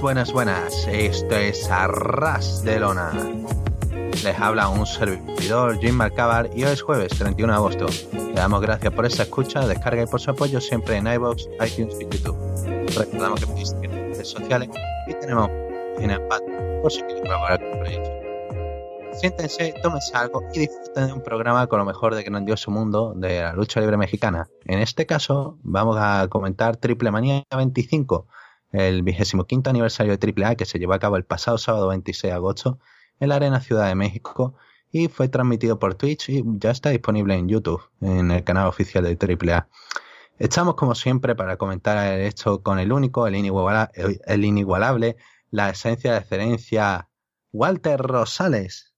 Buenas, buenas. Esto es Arras de Lona. Les habla un servidor, Jim Marcabar, y hoy es jueves 31 de agosto. Le damos gracias por esta escucha, descarga y por su apoyo siempre en iVoox, iTunes y YouTube. Recordamos que podéis en redes sociales y tenemos en el por si quieren colaborar con el proyecto. Siéntense, tómense algo y disfruten de un programa con lo mejor de grandioso mundo de la lucha libre mexicana. En este caso, vamos a comentar Triple Manía 25, el vigésimo quinto aniversario de Triple A que se llevó a cabo el pasado sábado 26 de agosto en la Arena Ciudad de México y fue transmitido por Twitch y ya está disponible en YouTube, en el canal oficial de Triple A. Estamos como siempre para comentar esto con el único, el inigualable, el inigualable la esencia de excelencia, Walter Rosales.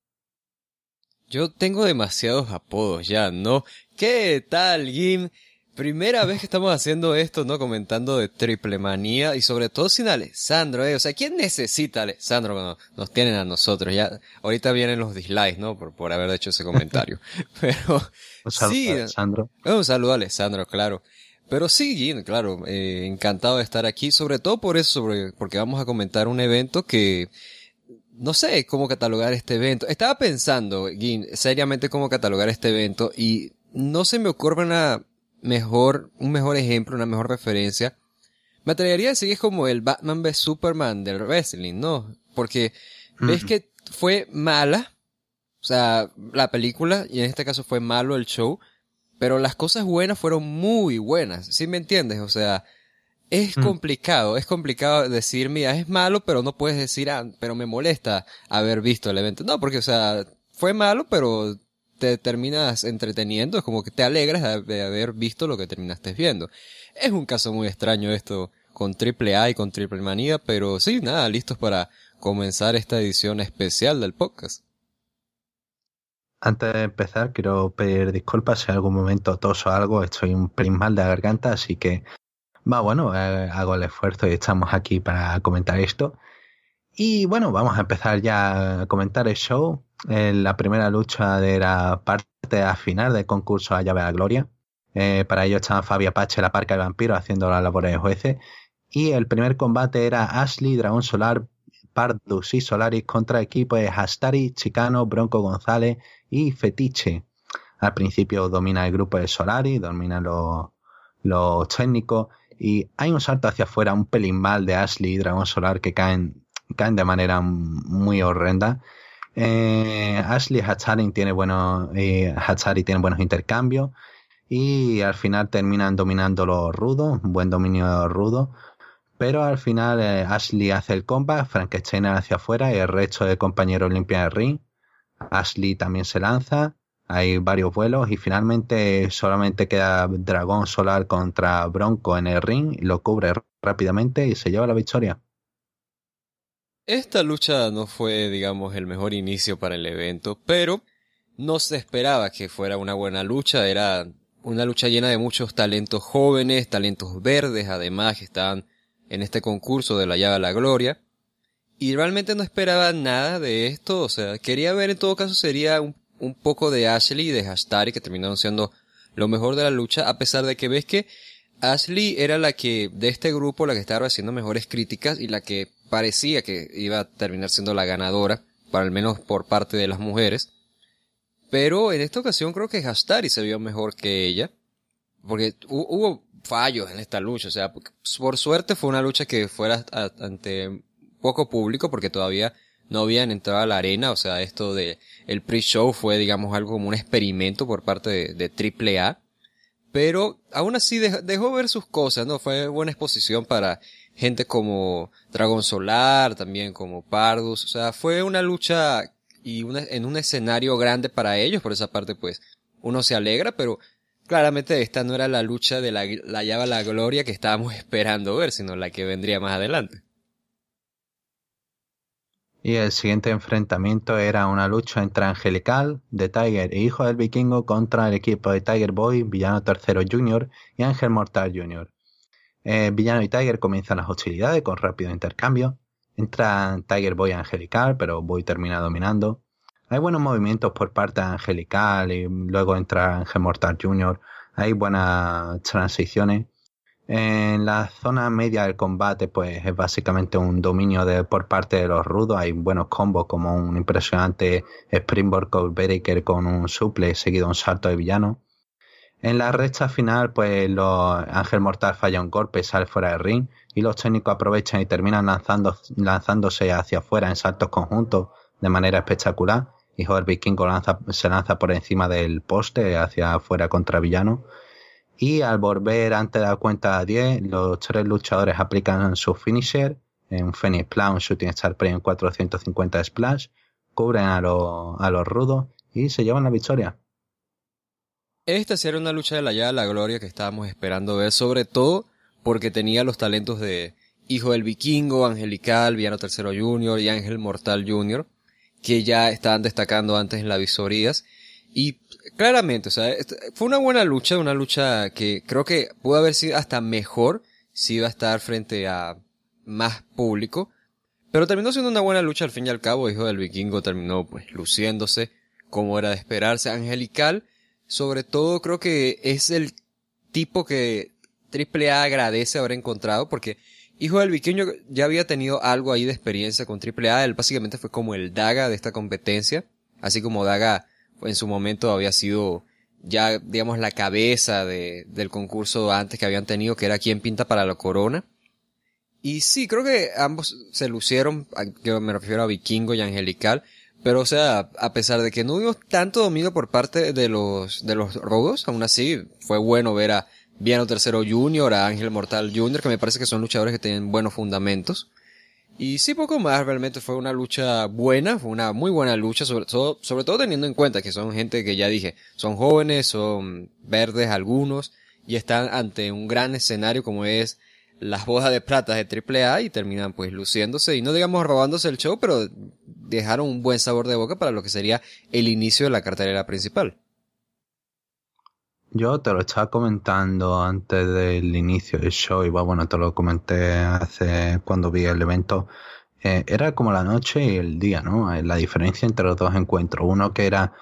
Yo tengo demasiados apodos ya, ¿no? ¿Qué tal, Jim? Primera vez que estamos haciendo esto, ¿no? Comentando de triple manía y sobre todo sin Alessandro, ¿eh? O sea, ¿quién necesita a Alessandro cuando nos tienen a nosotros? Ya, ahorita vienen los dislikes, ¿no? Por, por haber hecho ese comentario. Pero, un saludo sí. a Alessandro. Un saludo a Alessandro, claro. Pero sí, Jim, claro, eh, encantado de estar aquí, sobre todo por eso, sobre, porque vamos a comentar un evento que, no sé cómo catalogar este evento. Estaba pensando, Gin, seriamente cómo catalogar este evento y no se me ocurre una mejor, un mejor ejemplo, una mejor referencia. Me atrevería a decir que es como el Batman vs Superman del wrestling, ¿no? Porque ves que fue mala, o sea, la película, y en este caso fue malo el show, pero las cosas buenas fueron muy buenas, ¿sí me entiendes? O sea, es complicado, es complicado decir, mira, es malo, pero no puedes decir, ah, pero me molesta haber visto el evento. No, porque, o sea, fue malo, pero te terminas entreteniendo, es como que te alegras de haber visto lo que terminaste viendo. Es un caso muy extraño esto con Triple A y con Triple Manía, pero sí, nada, listos para comenzar esta edición especial del podcast. Antes de empezar, quiero pedir disculpas si en algún momento toso algo, estoy un pelín mal de la garganta, así que Va, bueno, eh, hago el esfuerzo y estamos aquí para comentar esto. Y bueno, vamos a empezar ya a comentar el show. Eh, la primera lucha de la parte a final del concurso a llave la gloria. Eh, para ello estaban Fabi Apache, la parca del vampiro, haciendo las labores de jueces. Y el primer combate era Ashley, Dragón Solar, Pardus y Solaris contra equipos de Hastari, Chicano, Bronco González y Fetiche. Al principio domina el grupo de Solaris, domina los, los técnicos y hay un salto hacia afuera, un pelín mal de Ashley y Dragón Solar que caen, caen de manera muy horrenda. Eh, Ashley y Hatsari tiene buenos, eh, buenos intercambios y al final terminan dominando los rudos, buen dominio rudo. Pero al final eh, Ashley hace el combat, Frankenstein hacia afuera y el resto de compañeros limpia el ring. Ashley también se lanza hay varios vuelos y finalmente solamente queda Dragón Solar contra Bronco en el ring, lo cubre rápidamente y se lleva la victoria. Esta lucha no fue, digamos, el mejor inicio para el evento, pero no se esperaba que fuera una buena lucha, era una lucha llena de muchos talentos jóvenes, talentos verdes, además que estaban en este concurso de la llave a la gloria. Y realmente no esperaba nada de esto, o sea, quería ver en todo caso sería un poco de Ashley y de Hastari que terminaron siendo lo mejor de la lucha, a pesar de que ves que Ashley era la que, de este grupo, la que estaba haciendo mejores críticas y la que parecía que iba a terminar siendo la ganadora, para al menos por parte de las mujeres. Pero en esta ocasión creo que Hastari se vio mejor que ella, porque hubo fallos en esta lucha, o sea, por suerte fue una lucha que fuera ante poco público, porque todavía no habían entrado a la arena, o sea, esto de el pre-show fue, digamos, algo como un experimento por parte de, de AAA, pero aún así dejó, ver sus cosas, ¿no? Fue buena exposición para gente como Dragon Solar, también como Pardus, o sea, fue una lucha y en un escenario grande para ellos, por esa parte pues uno se alegra, pero claramente esta no era la lucha de la, la llave a la gloria que estábamos esperando ver, sino la que vendría más adelante. Y el siguiente enfrentamiento era una lucha entre Angelical, de Tiger e Hijo del Vikingo contra el equipo de Tiger Boy, Villano Tercero Jr. y Ángel Mortal Jr. Eh, Villano y Tiger comienzan las hostilidades con rápido intercambio. Entran Tiger Boy Angelical, pero Boy termina dominando. Hay buenos movimientos por parte de Angelical y luego entra Ángel Mortal Jr. Hay buenas transiciones. En la zona media del combate, pues es básicamente un dominio de, por parte de los rudos. Hay buenos combos como un impresionante Springboard Breaker con un suple seguido un salto de villano. En la recta final, pues los Ángel Mortal falla un golpe y sale fuera del ring. Y los técnicos aprovechan y terminan lanzando, lanzándose hacia afuera en saltos conjuntos de manera espectacular. Y Joder Vikingo se lanza por encima del poste hacia afuera contra villano. Y al volver antes de la cuenta a 10, los tres luchadores aplican su finisher, un Phoenix Plan, Shooting Star Premium 450 Splash, cubren a, a los rudos y se llevan la victoria. Esta sí una lucha de la llave la gloria que estábamos esperando ver, sobre todo porque tenía los talentos de Hijo del Vikingo, Angelical, Viano Tercero Junior y Ángel Mortal Junior, que ya estaban destacando antes en las visorías. Y claramente, o sea, fue una buena lucha, una lucha que creo que pudo haber sido hasta mejor si iba a estar frente a más público. Pero terminó siendo una buena lucha al fin y al cabo. Hijo del Vikingo terminó pues luciéndose como era de esperarse. Angelical sobre todo creo que es el tipo que AAA agradece haber encontrado porque Hijo del Vikingo ya había tenido algo ahí de experiencia con AAA. Él básicamente fue como el Daga de esta competencia. Así como Daga en su momento había sido ya, digamos, la cabeza de, del concurso antes que habían tenido, que era quien pinta para la corona. Y sí, creo que ambos se lucieron, yo me refiero a Vikingo y Angelical, pero o sea, a pesar de que no hubo tanto dominio por parte de los, de los rodos, aún así fue bueno ver a Viano Tercero Junior, a Ángel Mortal Junior, que me parece que son luchadores que tienen buenos fundamentos. Y sí, poco más, realmente fue una lucha buena, fue una muy buena lucha, sobre todo, sobre todo teniendo en cuenta que son gente que ya dije, son jóvenes, son verdes algunos, y están ante un gran escenario como es las bodas de plata de AAA y terminan pues luciéndose y no digamos robándose el show, pero dejaron un buen sabor de boca para lo que sería el inicio de la cartelera principal. Yo te lo estaba comentando antes del inicio del show y bueno, te lo comenté hace cuando vi el evento. Eh, era como la noche y el día, ¿no? Eh, la diferencia entre los dos encuentros. Uno que era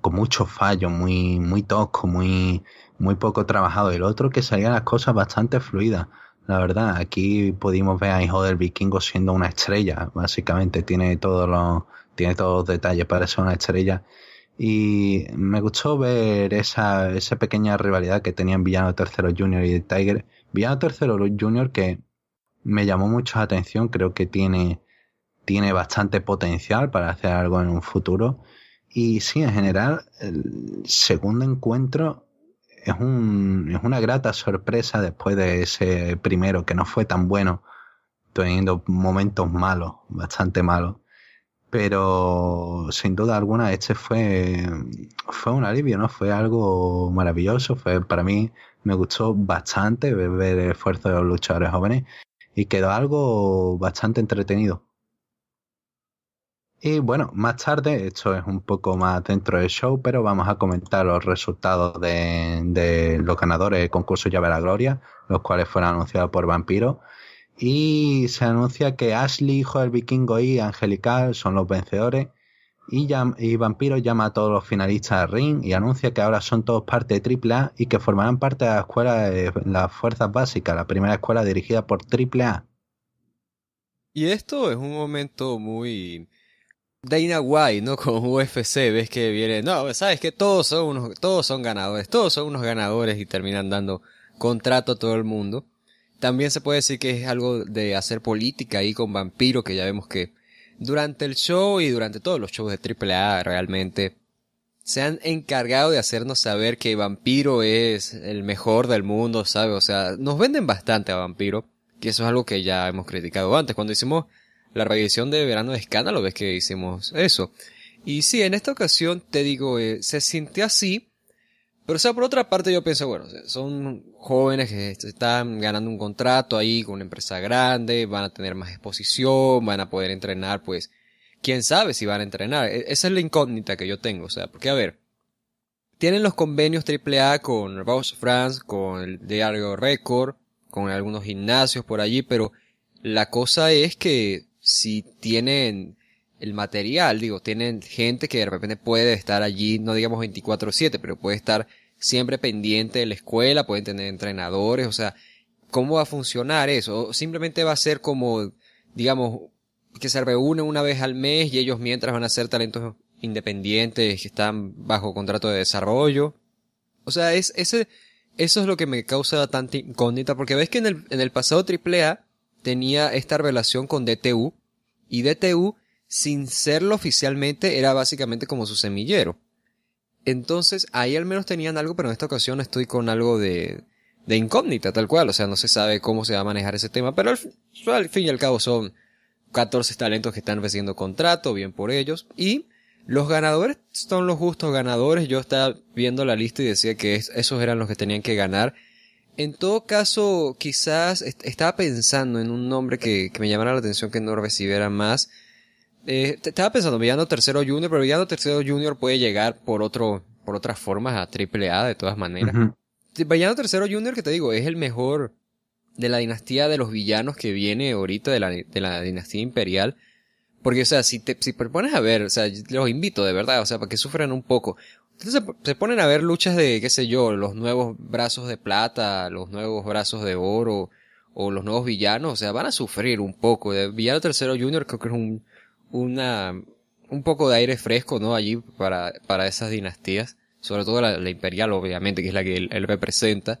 con mucho fallo, muy, muy tosco, muy, muy poco trabajado. Y el otro que salían las cosas bastante fluidas. La verdad, aquí pudimos ver a Hijo del Vikingo siendo una estrella, básicamente tiene todos los, tiene todos los detalles para ser una estrella. Y me gustó ver esa, esa pequeña rivalidad que tenían Villano Tercero Junior y Tiger. Villano Tercero Junior que me llamó mucho la atención, creo que tiene, tiene bastante potencial para hacer algo en un futuro. Y sí, en general, el segundo encuentro es, un, es una grata sorpresa después de ese primero que no fue tan bueno, teniendo momentos malos, bastante malos. Pero sin duda alguna este fue, fue un alivio, ¿no? Fue algo maravilloso, fue para mí me gustó bastante ver el esfuerzo de los luchadores jóvenes y quedó algo bastante entretenido. Y bueno, más tarde, esto es un poco más dentro del show, pero vamos a comentar los resultados de, los ganadores del concurso Llave a la Gloria, los cuales fueron anunciados por Vampiro. Y se anuncia que Ashley, hijo del vikingo y Angelical son los vencedores. Y, y Vampiro llama a todos los finalistas al ring y anuncia que ahora son todos parte de AAA y que formarán parte de la escuela de las fuerzas básicas, la primera escuela dirigida por AAA. Y esto es un momento muy Dana White, ¿no? Con UFC, ves que viene, no, sabes que todos son unos, todos son ganadores, todos son unos ganadores y terminan dando contrato a todo el mundo. También se puede decir que es algo de hacer política ahí con Vampiro, que ya vemos que durante el show y durante todos los shows de AAA realmente se han encargado de hacernos saber que Vampiro es el mejor del mundo, ¿sabes? O sea, nos venden bastante a Vampiro, que eso es algo que ya hemos criticado antes. Cuando hicimos la reedición de verano de escándalo, ves que hicimos eso. Y sí, en esta ocasión te digo, eh, se sintió así, pero o sea, por otra parte yo pienso, bueno, son jóvenes que están ganando un contrato ahí con una empresa grande, van a tener más exposición, van a poder entrenar, pues, quién sabe si van a entrenar. E-, esa es la incógnita que yo tengo, o sea, porque a ver, tienen los convenios AAA con Ross France, con el Diario Record, con algunos gimnasios por allí, pero la cosa es que si tienen el material, digo, tienen gente que de repente puede estar allí, no digamos 24/7, pero puede estar siempre pendiente de la escuela, pueden tener entrenadores, o sea, cómo va a funcionar eso. Simplemente va a ser como, digamos, que se reúnen una vez al mes y ellos mientras van a ser talentos independientes que están bajo contrato de desarrollo. O sea, es, ese, eso es lo que me causa tanta incógnita, porque ves que en el, en el pasado AAA tenía esta relación con DTU, y DTU, sin serlo oficialmente, era básicamente como su semillero. Entonces, ahí al menos tenían algo, pero en esta ocasión estoy con algo de, de incógnita, tal cual. O sea, no se sabe cómo se va a manejar ese tema, pero al, al fin y al cabo son 14 talentos que están recibiendo contrato, bien por ellos. Y los ganadores son los justos ganadores. Yo estaba viendo la lista y decía que esos eran los que tenían que ganar. En todo caso, quizás estaba pensando en un nombre que, me llamara la atención que no recibiera más. Eh, estaba pensando, Villano Tercero Junior, pero Villano Tercero Junior puede llegar por otro, por otras formas a Triple A de todas maneras. Villano Tercero Junior, que te digo, es el mejor de la dinastía de los villanos que viene ahorita de la, de la dinastía imperial. Porque, o sea, si te, si pones a ver, o sea, los invito de verdad, o sea, para que sufran un poco. Entonces se, ponen a ver luchas de, qué sé yo, los nuevos brazos de plata, los nuevos brazos de oro, o los nuevos villanos, o sea, van a sufrir un poco. De Villano Tercero Junior creo que es un, una, un poco de aire fresco, ¿no? Allí para, para esas dinastías. Sobre todo la, imperial, obviamente, que es la que él, representa.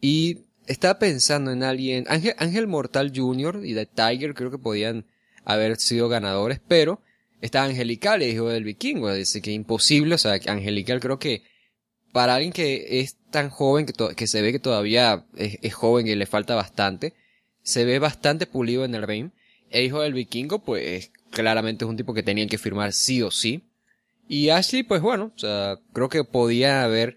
Y estaba pensando en alguien, Ángel, Ángel Mortal Jr. y The Tiger creo que podían haber sido ganadores, pero está Angelical, el hijo del vikingo, dice que imposible, o sea, Angelical creo que para alguien que es tan joven, que, se ve que todavía es, joven y le falta bastante, se ve bastante pulido en el ring. El hijo del vikingo, pues claramente es un tipo que tenían que firmar sí o sí. Y Ashley, pues bueno, o sea, creo que podía haber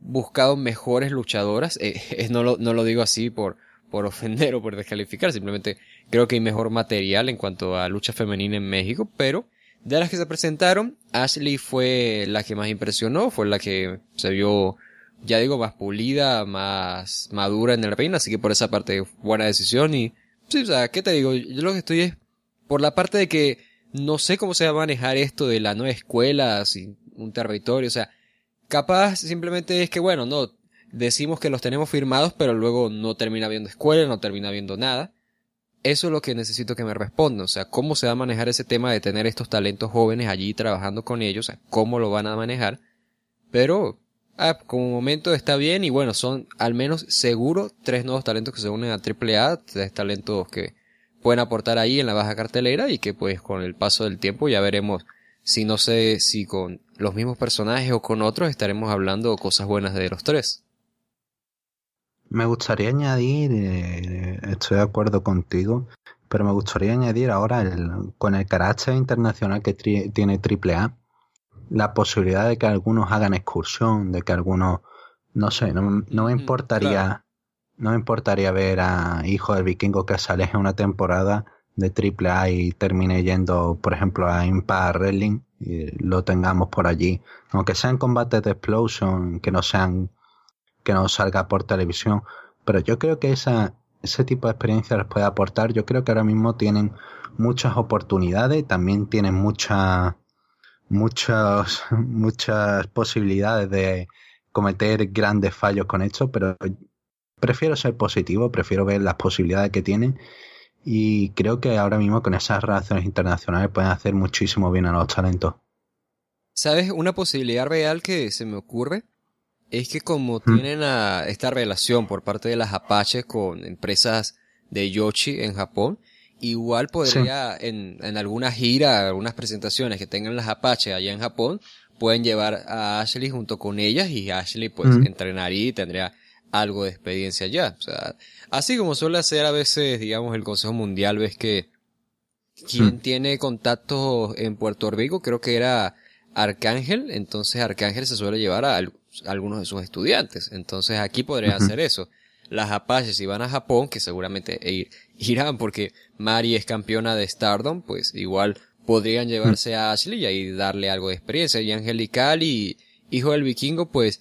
buscado mejores luchadoras. Eh, no, lo, no lo digo así por, por ofender o por descalificar, simplemente creo que hay mejor material en cuanto a lucha femenina en México, pero de las que se presentaron, Ashley fue la que más impresionó, fue la que se vio, ya digo, más pulida, más madura en el reino, así que por esa parte buena decisión y, sí, o sea, ¿qué te digo? Yo lo que estoy es por la parte de que no sé cómo se va a manejar esto de la nueva escuela, sin un territorio, o sea, capaz simplemente es que, bueno, no, decimos que los tenemos firmados, pero luego no termina viendo escuela, no termina viendo nada. Eso es lo que necesito que me responda. O sea, cómo se va a manejar ese tema de tener estos talentos jóvenes allí trabajando con ellos, o sea, cómo lo van a manejar. Pero, ah, como momento está bien y bueno, son al menos seguro tres nuevos talentos que se unen a AAA, tres talentos que pueden aportar ahí en la baja cartelera y que pues con el paso del tiempo ya veremos si no sé si con los mismos personajes o con otros estaremos hablando cosas buenas de los tres. Me gustaría añadir, eh, estoy de acuerdo contigo, pero me gustaría añadir ahora el, con el carácter internacional que tiene AAA, la posibilidad de que algunos hagan excursión, de que algunos, no sé, no, me importaría, no me importaría ver a Hijo del Vikingo que se aleje una temporada de AAA y termine yendo, por ejemplo, a Impact Wrestling y lo tengamos por allí, aunque sean combates de explosion, que no sean que no salga por televisión. Pero yo creo que esa, ese tipo de experiencia les puede aportar. Yo creo que ahora mismo tienen muchas oportunidades, también tienen muchas, muchas, muchas posibilidades de cometer grandes fallos con esto, pero prefiero ser positivo, prefiero ver las posibilidades que tienen y creo que ahora mismo con esas relaciones internacionales pueden hacer muchísimo bien a los talentos. ¿Sabes? Una posibilidad real que se me ocurre es que como mm. tienen a esta relación por parte de las Apaches con empresas de Yoshi en Japón, igual podría en, en alguna gira, algunas presentaciones que tengan las Apaches allá en Japón, pueden llevar a Ashley junto con ellas y Ashley pues mm. entrenaría y tendría algo de experiencia allá. O sea, así como suele hacer a veces, digamos, el Consejo Mundial, ves que quien mm. tiene contactos en Puerto Rico, creo que era Arcángel, entonces Arcángel se suele llevar a, algunos de sus estudiantes. Entonces aquí podría hacer eso. Las Apaches si van a Japón, que seguramente irán porque Mari es campeona de Stardom, pues igual podrían llevarse a Ashley y ahí darle algo de experiencia. Y Angelical y Hijo del Vikingo, pues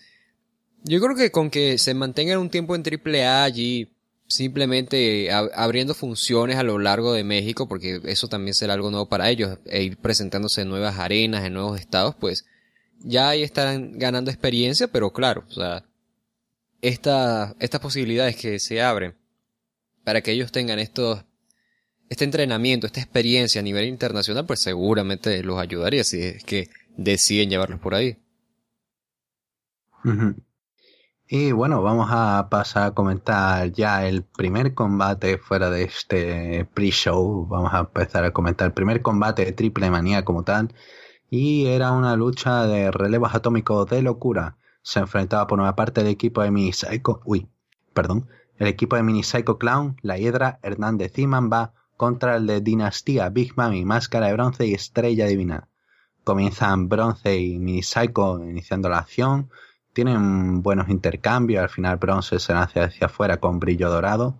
yo creo que con que se mantengan un tiempo en AAA allí, simplemente abriendo funciones a lo largo de México, porque eso también será algo nuevo para ellos, e ir presentándose en nuevas arenas, en nuevos estados, pues ya ahí estarán ganando experiencia, pero claro, o sea, esta, estas posibilidades que se abren para que ellos tengan estos, este entrenamiento, esta experiencia a nivel internacional, pues seguramente los ayudaría si es que deciden llevarlos por ahí. Y bueno, vamos a pasar a comentar ya el primer combate fuera de este pre-show. Vamos a empezar a comentar el primer combate de Triple Manía como tal. Y era una lucha de relevos atómicos de locura. Se enfrentaba por una parte el equipo de Mini Psycho. Uy, perdón. El equipo de Mini Psycho Clown, La Hiedra, Hernández y Mamba contra el de Dinastía, Big Mami, Máscara de Bronce y Estrella Divina. Comienzan Bronce y Mini Psycho iniciando la acción tienen buenos intercambios, al final Bronce se lanza hacia afuera con brillo dorado.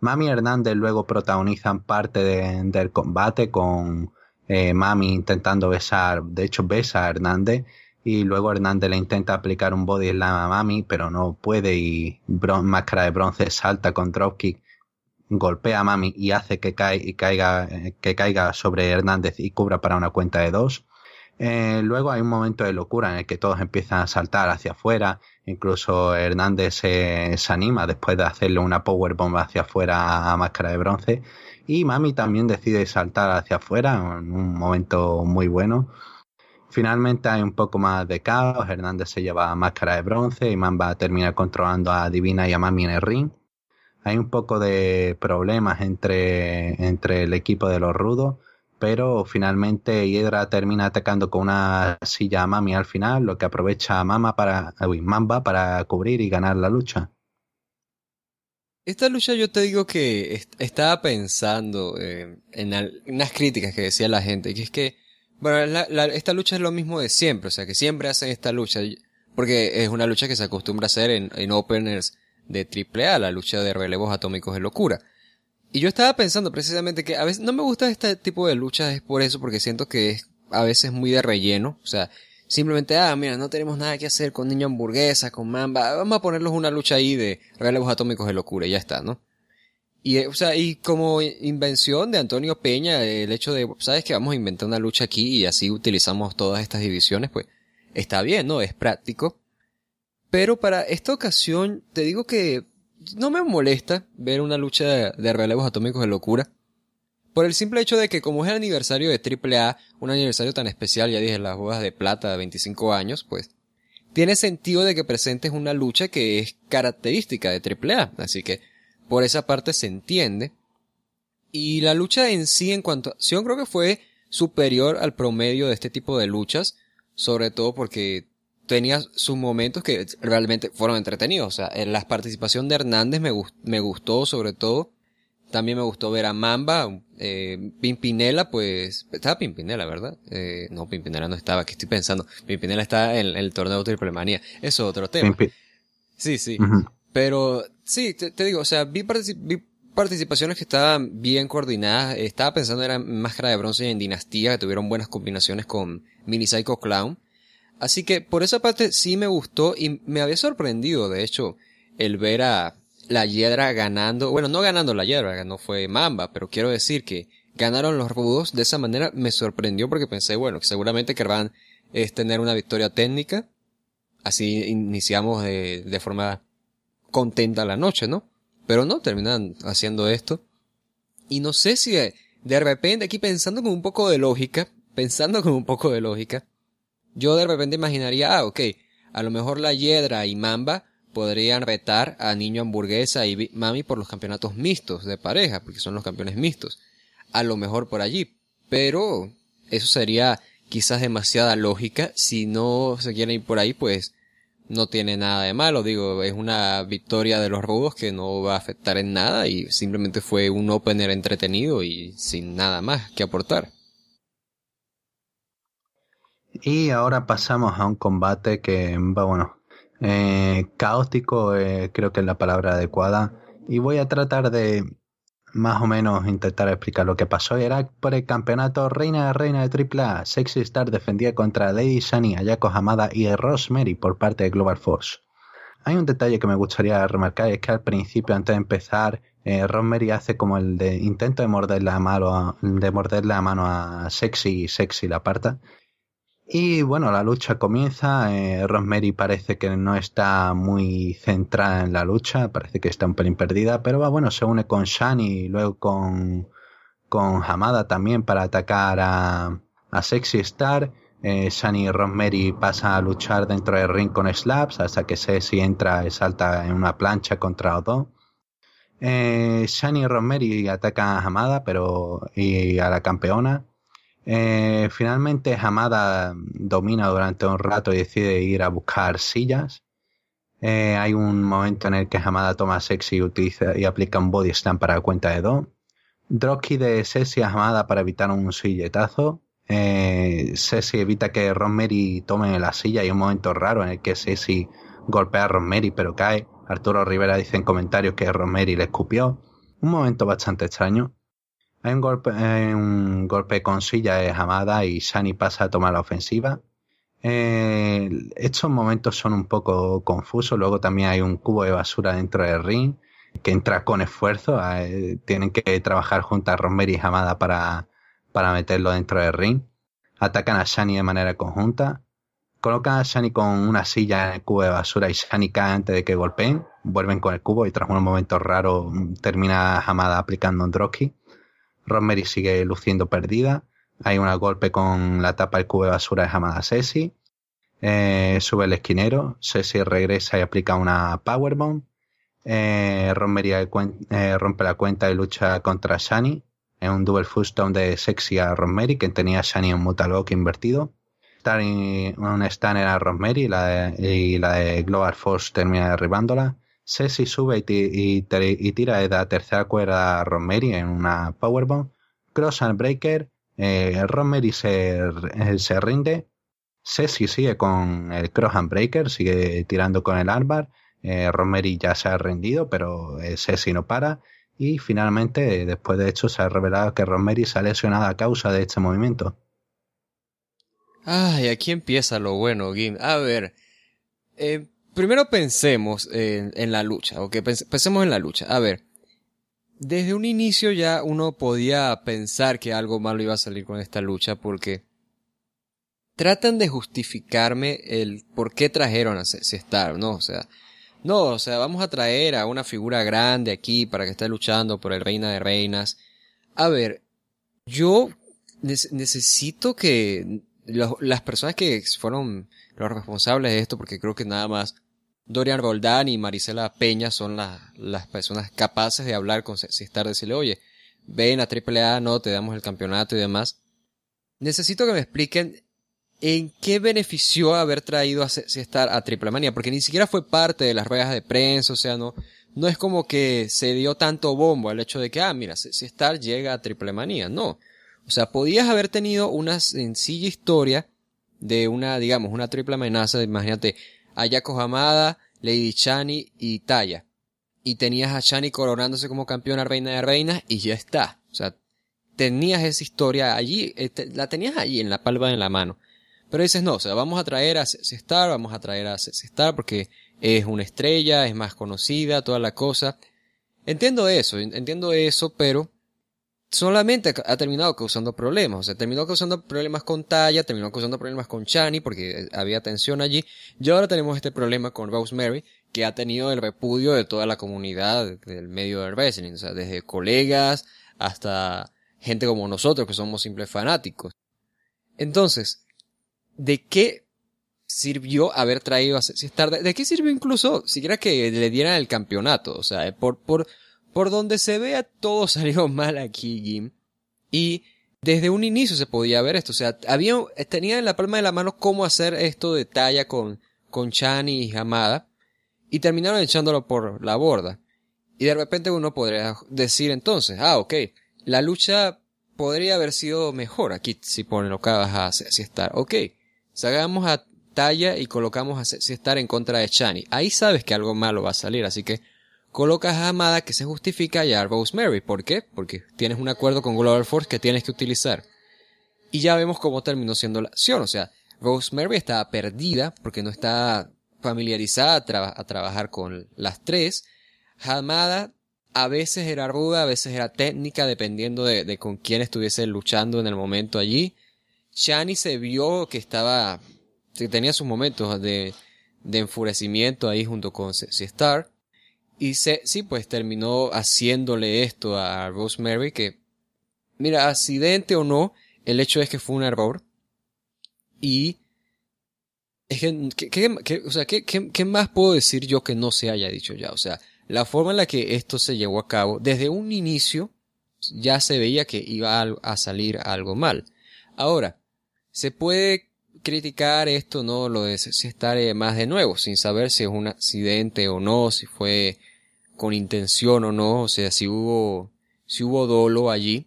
Mami y Hernández luego protagonizan parte del combate con eh, Mami intentando besar, de hecho besa a Hernández y luego Hernández le intenta aplicar un body slam a Mami pero no puede y Máscara de Bronce salta con dropkick, golpea a Mami y hace que, caiga, eh, que caiga sobre Hernández y cubra para una cuenta de dos. Eh, luego hay un momento de locura en el que todos empiezan a saltar hacia afuera. Incluso Hernández se, anima después de hacerle una powerbomb hacia afuera a Máscara de Bronce. Y Mami también decide saltar hacia afuera en un momento muy bueno. Finalmente hay un poco más de caos. Hernández se lleva Máscara de Bronce y Mamba termina controlando a Divina y a Mami en el ring. Hay un poco de problemas entre, entre el equipo de los rudos pero finalmente Hiedra termina atacando con una silla a Mami al final, lo que aprovecha a Mama para, Mamba para cubrir y ganar la lucha. Esta lucha yo te digo que estaba pensando eh, en unas críticas que decía la gente, que es que, bueno, esta lucha es lo mismo de siempre, o sea, que siempre hacen esta lucha, porque es una lucha que se acostumbra a hacer en, en openers de AAA, la lucha de relevos atómicos de locura. Y yo estaba pensando precisamente que a veces no me gusta este tipo de luchas, es por eso, porque siento que es a veces muy de relleno. O sea, simplemente, ah, mira, no tenemos nada que hacer con niño hamburguesa, con mamba, vamos a ponerlos una lucha ahí de relevos atómicos de locura y ya está, ¿no? Y, eh, o sea, y como invención de Antonio Peña, el hecho de, sabes que vamos a inventar una lucha aquí y así utilizamos todas estas divisiones, pues está bien, ¿no? Es práctico. Pero para esta ocasión, te digo que no me molesta ver una lucha de, relevos atómicos de locura. Por el simple hecho de que como es el aniversario de AAA, un aniversario tan especial, ya dije, las bodas de plata de 25 años, pues tiene sentido de que presentes una lucha que es característica de AAA. Así que por esa parte se entiende. Y la lucha en sí en cuanto a acción creo que fue superior al promedio de este tipo de luchas, sobre todo porque tenía sus momentos que realmente fueron entretenidos. O sea, la participación de Hernández me, me gustó sobre todo. También me gustó ver a Mamba, eh, Pimpinela, pues, estaba Pimpinela, ¿verdad? Eh, no, Pimpinela no estaba, que estoy pensando. Pimpinela está en, el torneo Triple Manía. Eso es otro tema. sí, sí. Pero, sí, te, digo, o sea, vi, vi participaciones que estaban bien coordinadas. Estaba pensando en Máscara de Bronce y en Dinastía, que tuvieron buenas combinaciones con Mini Psycho Clown. Así que por esa parte sí me gustó y me había sorprendido, de hecho, el ver a la Hiedra ganando, bueno, no ganando la Hiedra, no fue Mamba, pero quiero decir que ganaron los rudos de esa manera me sorprendió porque pensé, bueno, que seguramente querrán es tener una victoria técnica, así iniciamos de, de forma contenta la noche, ¿no? Pero no, terminan haciendo esto. Y no sé si de, de repente aquí pensando con un poco de lógica, pensando con un poco de lógica, yo de repente imaginaría, ah, ok, a lo mejor la Hiedra y Mamba podrían retar a Niño Hamburguesa y Mami por los campeonatos mixtos de pareja, porque son los campeones mixtos. A lo mejor por allí. Pero eso sería quizás demasiada lógica. Si no se quieren ir por ahí, pues no tiene nada de malo. Digo, es una victoria de los rudos que no va a afectar en nada y simplemente fue un opener entretenido y sin nada más que aportar. Y ahora pasamos a un combate que bueno, eh, caótico eh, creo que es la palabra adecuada. Y voy a tratar de más o menos intentar explicar lo que pasó. Era por el campeonato Reina de Reina de AAA. Sexy Star defendía contra Lady Shani, Ayako Hamada y Rosemary por parte de Global Force. Hay un detalle que me gustaría remarcar, es que al principio, antes de empezar, eh, Rosemary hace como el de intento de morder la mano a, de morderle la mano a Sexy y Sexy la aparta. Y bueno, la lucha comienza. Eh, Rosemary parece que no está muy centrada en la lucha, parece que está un pelín perdida, pero va bueno, se une con Shani y luego con, con Hamada también para atacar a, a Sexy Star. Eh, Shani y Rosemary pasan a luchar dentro del ring con slaps hasta que Sexy entra y salta en una plancha contra los dos. Eh, Shani y Rosemary atacan a Hamada pero, y a la campeona eh, finalmente Hamada domina durante un rato y decide ir a buscar sillas. Eh, hay un momento en el que Hamada toma sexy y, utiliza, y aplica un body slam para la cuenta de dos. Drocky de Sesi a Hamada para evitar un silletazo. Eh, evita que Rosemary tome la silla y un momento raro en el que Sesi golpea a Rosemary pero cae. Arturo Rivera dice en comentarios que Rosemary le escupió. Un momento bastante extraño. Hay un golpe, un golpe con silla de Hamada y Shani pasa a tomar la ofensiva. Eh, estos momentos son un poco confusos. Luego también hay un cubo de basura dentro del ring que entra con esfuerzo. Eh, tienen que trabajar juntas Rosemary y Hamada para, para meterlo dentro del ring. Atacan a Shani de manera conjunta. Colocan a Shani con una silla en el cubo de basura y Shani cae antes de que golpeen. Vuelven con el cubo y tras unos momentos raros termina Hamada aplicando un dropkick. Rosemary sigue luciendo perdida. Hay un golpe con la tapa del cubo de basura de Hamada Ceci. Eh, sube el esquinero. Ceci regresa y aplica una powerbomb. Eh, Rosemary eh, rompe la cuenta y lucha contra Shani. Es un double down de Sexy a Rosemary, que tenía a Shani en Mutalok invertido. Un stunner a Rosemary y la de Global Force termina derribándola. Ceci sube y, tira de la tercera cuerda a Rosemary en una powerbomb. Cross and Breaker. Eh, Rosemary se, eh, se rinde. Ceci sigue con el Cross and Breaker, sigue tirando con el armbar. Eh, Rosemary ya se ha rendido, pero eh, Ceci no para. Y finalmente, después de hecho, se ha revelado que Rosemary se ha lesionado a causa de este movimiento. Ay, aquí empieza lo bueno, Gim. A ver, eh, primero pensemos en, la lucha, ok, pensemos en la lucha. A ver, desde un inicio ya uno podía pensar que algo malo iba a salir con esta lucha porque tratan de justificarme el por qué trajeron a Star, ¿no? O sea, no, o sea, vamos a traer a una figura grande aquí para que esté luchando por el Reina de Reinas. A ver, yo necesito que las personas que fueron los responsables de esto, porque creo que nada más Dorian Roldán y Marisela Peña son las personas capaces de hablar con Star, decirle, oye, ven a AAA, no, te damos el campeonato y demás. Necesito que me expliquen en qué benefició haber traído a Star a Triple Manía, porque ni siquiera fue parte de las ruedas de prensa, o sea, no, no es como que se dio tanto bombo al hecho de que, ah, mira, si Star llega a Triple Manía, no. O sea, podías haber tenido una sencilla historia de una, digamos, una triple amenaza, imagínate, Ayako Hamada, Lady Chani y Taya. Y tenías a Chani coronándose como campeona reina de reinas y ya está. O sea, tenías esa historia allí, este, la tenías allí en la palma de la mano. Pero dices, no, o sea, vamos a traer a Star, vamos a traer a Star porque es una estrella, es más conocida, toda la cosa. Entiendo eso, entiendo eso, pero solamente ha terminado causando problemas. O sea, terminó causando problemas con Taya, terminó causando problemas con Chani, porque había tensión allí. Y ahora tenemos este problema con Rosemary, que ha tenido el repudio de toda la comunidad del medio del wrestling. O sea, desde colegas hasta gente como nosotros, que somos simples fanáticos. Entonces, ¿de qué sirvió haber traído a? ¿De qué sirvió incluso siquiera que le dieran el campeonato? O sea, por, por, por donde se vea, todo salió mal aquí, Jim. Y desde un inicio se podía ver esto. O sea, había, tenía en la palma de la mano cómo hacer esto de talla con, con Chani y Hamada. Y terminaron echándolo por la borda. Y de repente uno podría decir entonces, ah, ok, la lucha podría haber sido mejor aquí si colocabas a si estar. Ok, sacamos a Talla y colocamos a si estar en contra de Chani. Ahí sabes que algo malo va a salir, así que colocas a Amada que se justifica y a Rosemary. ¿Por qué? Porque tienes un acuerdo con Global Force que tienes que utilizar. Y ya vemos cómo terminó siendo la acción. O sea, Rosemary estaba perdida porque no está familiarizada a, trabajar con las tres. Hamada a veces era ruda, a veces era técnica, dependiendo de, con quién estuviese luchando en el momento allí. Shani se vio que estaba, que tenía sus momentos de, de enfurecimiento ahí junto con C Star. Y se, sí, pues terminó haciéndole esto a Rosemary que, mira, accidente o no, el hecho es que fue un error. Y es que, ¿qué, o sea, ¿qué, qué, más puedo decir yo que no se haya dicho ya? O sea, la forma en la que esto se llevó a cabo, desde un inicio ya se veía que iba a, salir algo mal. Ahora, se puede criticar esto, ¿no? Lo de si estar eh, más de nuevo, sin saber si es un accidente o no, si fue con intención o no, o sea, si hubo, si hubo dolo allí.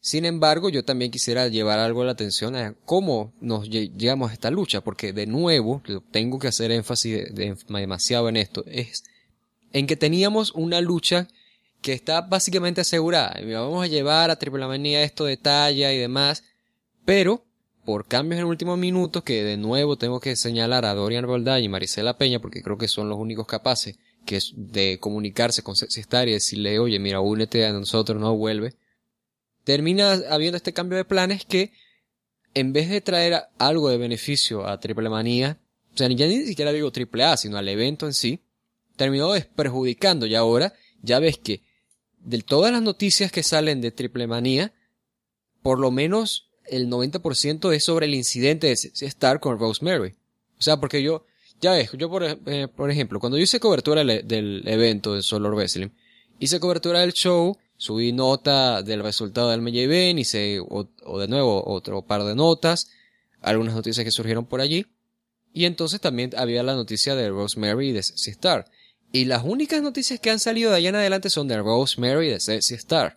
Sin embargo, yo también quisiera llevar algo a la atención a cómo nos llegamos a esta lucha, porque de nuevo, tengo que hacer énfasis demasiado en esto, es en que teníamos una lucha que está básicamente asegurada. Vamos a llevar a Triple Manía esto de talla y demás, pero por cambios en últimos minutos, que de nuevo tengo que señalar a Dorian Roldán y Marisela Peña, porque creo que son los únicos capaces que de comunicarse con Star y decirle, oye, mira, únete a nosotros, no vuelve. Termina habiendo este cambio de planes que en vez de traer algo de beneficio a Triple Manía, o sea, ya ni siquiera digo Triple A, sino al evento en sí, terminó perjudicando y ahora ya ves que de todas las noticias que salen de Triple Manía, por lo menos el 90% es sobre el incidente de Star con Rosemary. O sea, porque yo, ya ves, yo por, eh, ejemplo, cuando yo hice cobertura del evento de Solar Wrestling, hice cobertura del show subí nota del resultado del y hice o, o, de nuevo otro par de notas, algunas noticias que surgieron por allí, y entonces también había la noticia de Rosemary y de Sexy Star. Y las únicas noticias que han salido de allá en adelante son de Rosemary y de Sexy Star.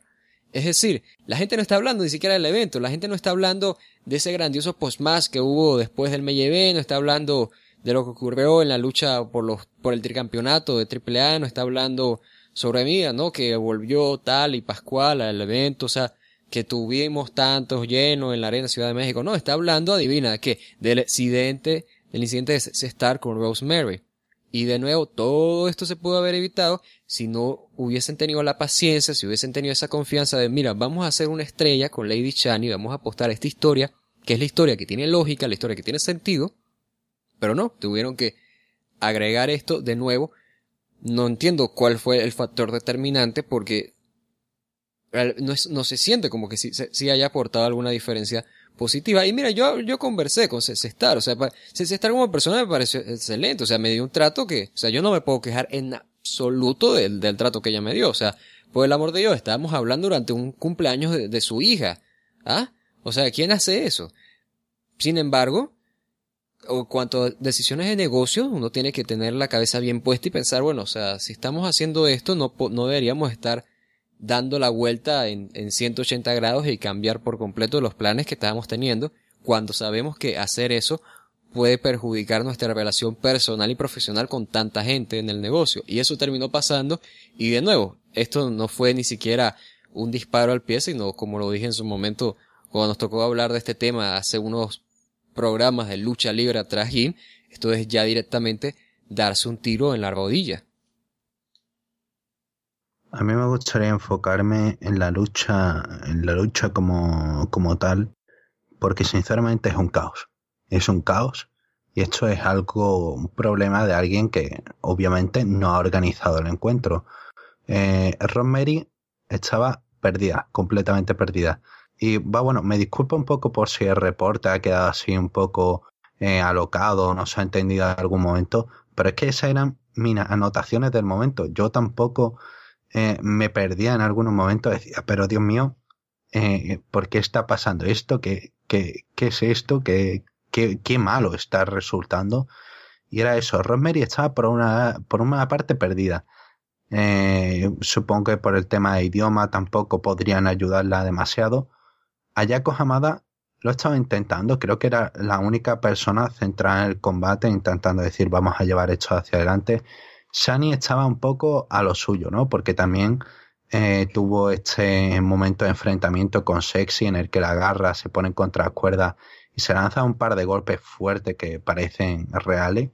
Es decir, la gente no está hablando ni siquiera del evento, la gente no está hablando de ese grandioso post-match que hubo después del May no está hablando de lo que ocurrió en la lucha por los, por el tricampeonato de AAA, no está hablando sobre mí, ¿no? Que volvió tal y Pascual al evento, o sea, que tuvimos tantos llenos en la Arena Ciudad de México. No, está hablando, adivina, que del incidente, del incidente de Star con Rosemary. Y de nuevo, todo esto se pudo haber evitado si no hubiesen tenido la paciencia, si hubiesen tenido esa confianza de, mira, vamos a hacer una estrella con Lady Shani, vamos a apostar a esta historia, que es la historia que tiene lógica, la historia que tiene sentido. Pero no, tuvieron que agregar esto de nuevo no entiendo cuál fue el factor determinante porque no, se siente como que sí, haya aportado alguna diferencia positiva. Y mira, yo, yo conversé con Cestar, o sea, Cestar como persona me pareció excelente, o sea, me dio un trato que, o sea, yo no me puedo quejar en absoluto del, del trato que ella me dio, o sea, por el amor de Dios, estábamos hablando durante un cumpleaños de, su hija, ¿ah? O sea, ¿quién hace eso? Sin embargo, o cuanto a decisiones de negocio, uno tiene que tener la cabeza bien puesta y pensar, bueno, o sea, si estamos haciendo esto, no, no deberíamos estar dando la vuelta en, en 180 grados y cambiar por completo los planes que estábamos teniendo, cuando sabemos que hacer eso puede perjudicar nuestra relación personal y profesional con tanta gente en el negocio. Y eso terminó pasando, y de nuevo, esto no fue ni siquiera un disparo al pie, sino como lo dije en su momento, cuando nos tocó hablar de este tema hace unos programas de lucha libre atrás esto es ya directamente darse un tiro en la rodilla. A mí me gustaría enfocarme en la lucha, en la lucha como, como tal, porque sinceramente es un caos. Es un caos y esto es algo, un problema de alguien que obviamente no ha organizado el encuentro. Eh, Rosemary estaba perdida, completamente perdida. Y va, bueno, me disculpo un poco por si el reporte ha quedado así un poco eh, alocado, no se ha entendido en algún momento, pero es que esas eran mis anotaciones del momento. Yo tampoco eh, me perdía en algunos momentos, decía, pero Dios mío, eh, ¿por qué está pasando esto? ¿Qué, qué, qué es esto? ¿Qué, qué, malo está resultando? Y era eso, Rosemary estaba por una, por una parte perdida. Eh, supongo que por el tema de idioma tampoco podrían ayudarla demasiado. Ayako Hamada lo estaba intentando, creo que era la única persona centrada en el combate intentando decir vamos a llevar esto hacia adelante. Shani estaba un poco a lo suyo, ¿no? Porque también eh, tuvo este momento de enfrentamiento con Sexy en el que la garra se pone contra la cuerda y se lanza un par de golpes fuertes que parecen reales.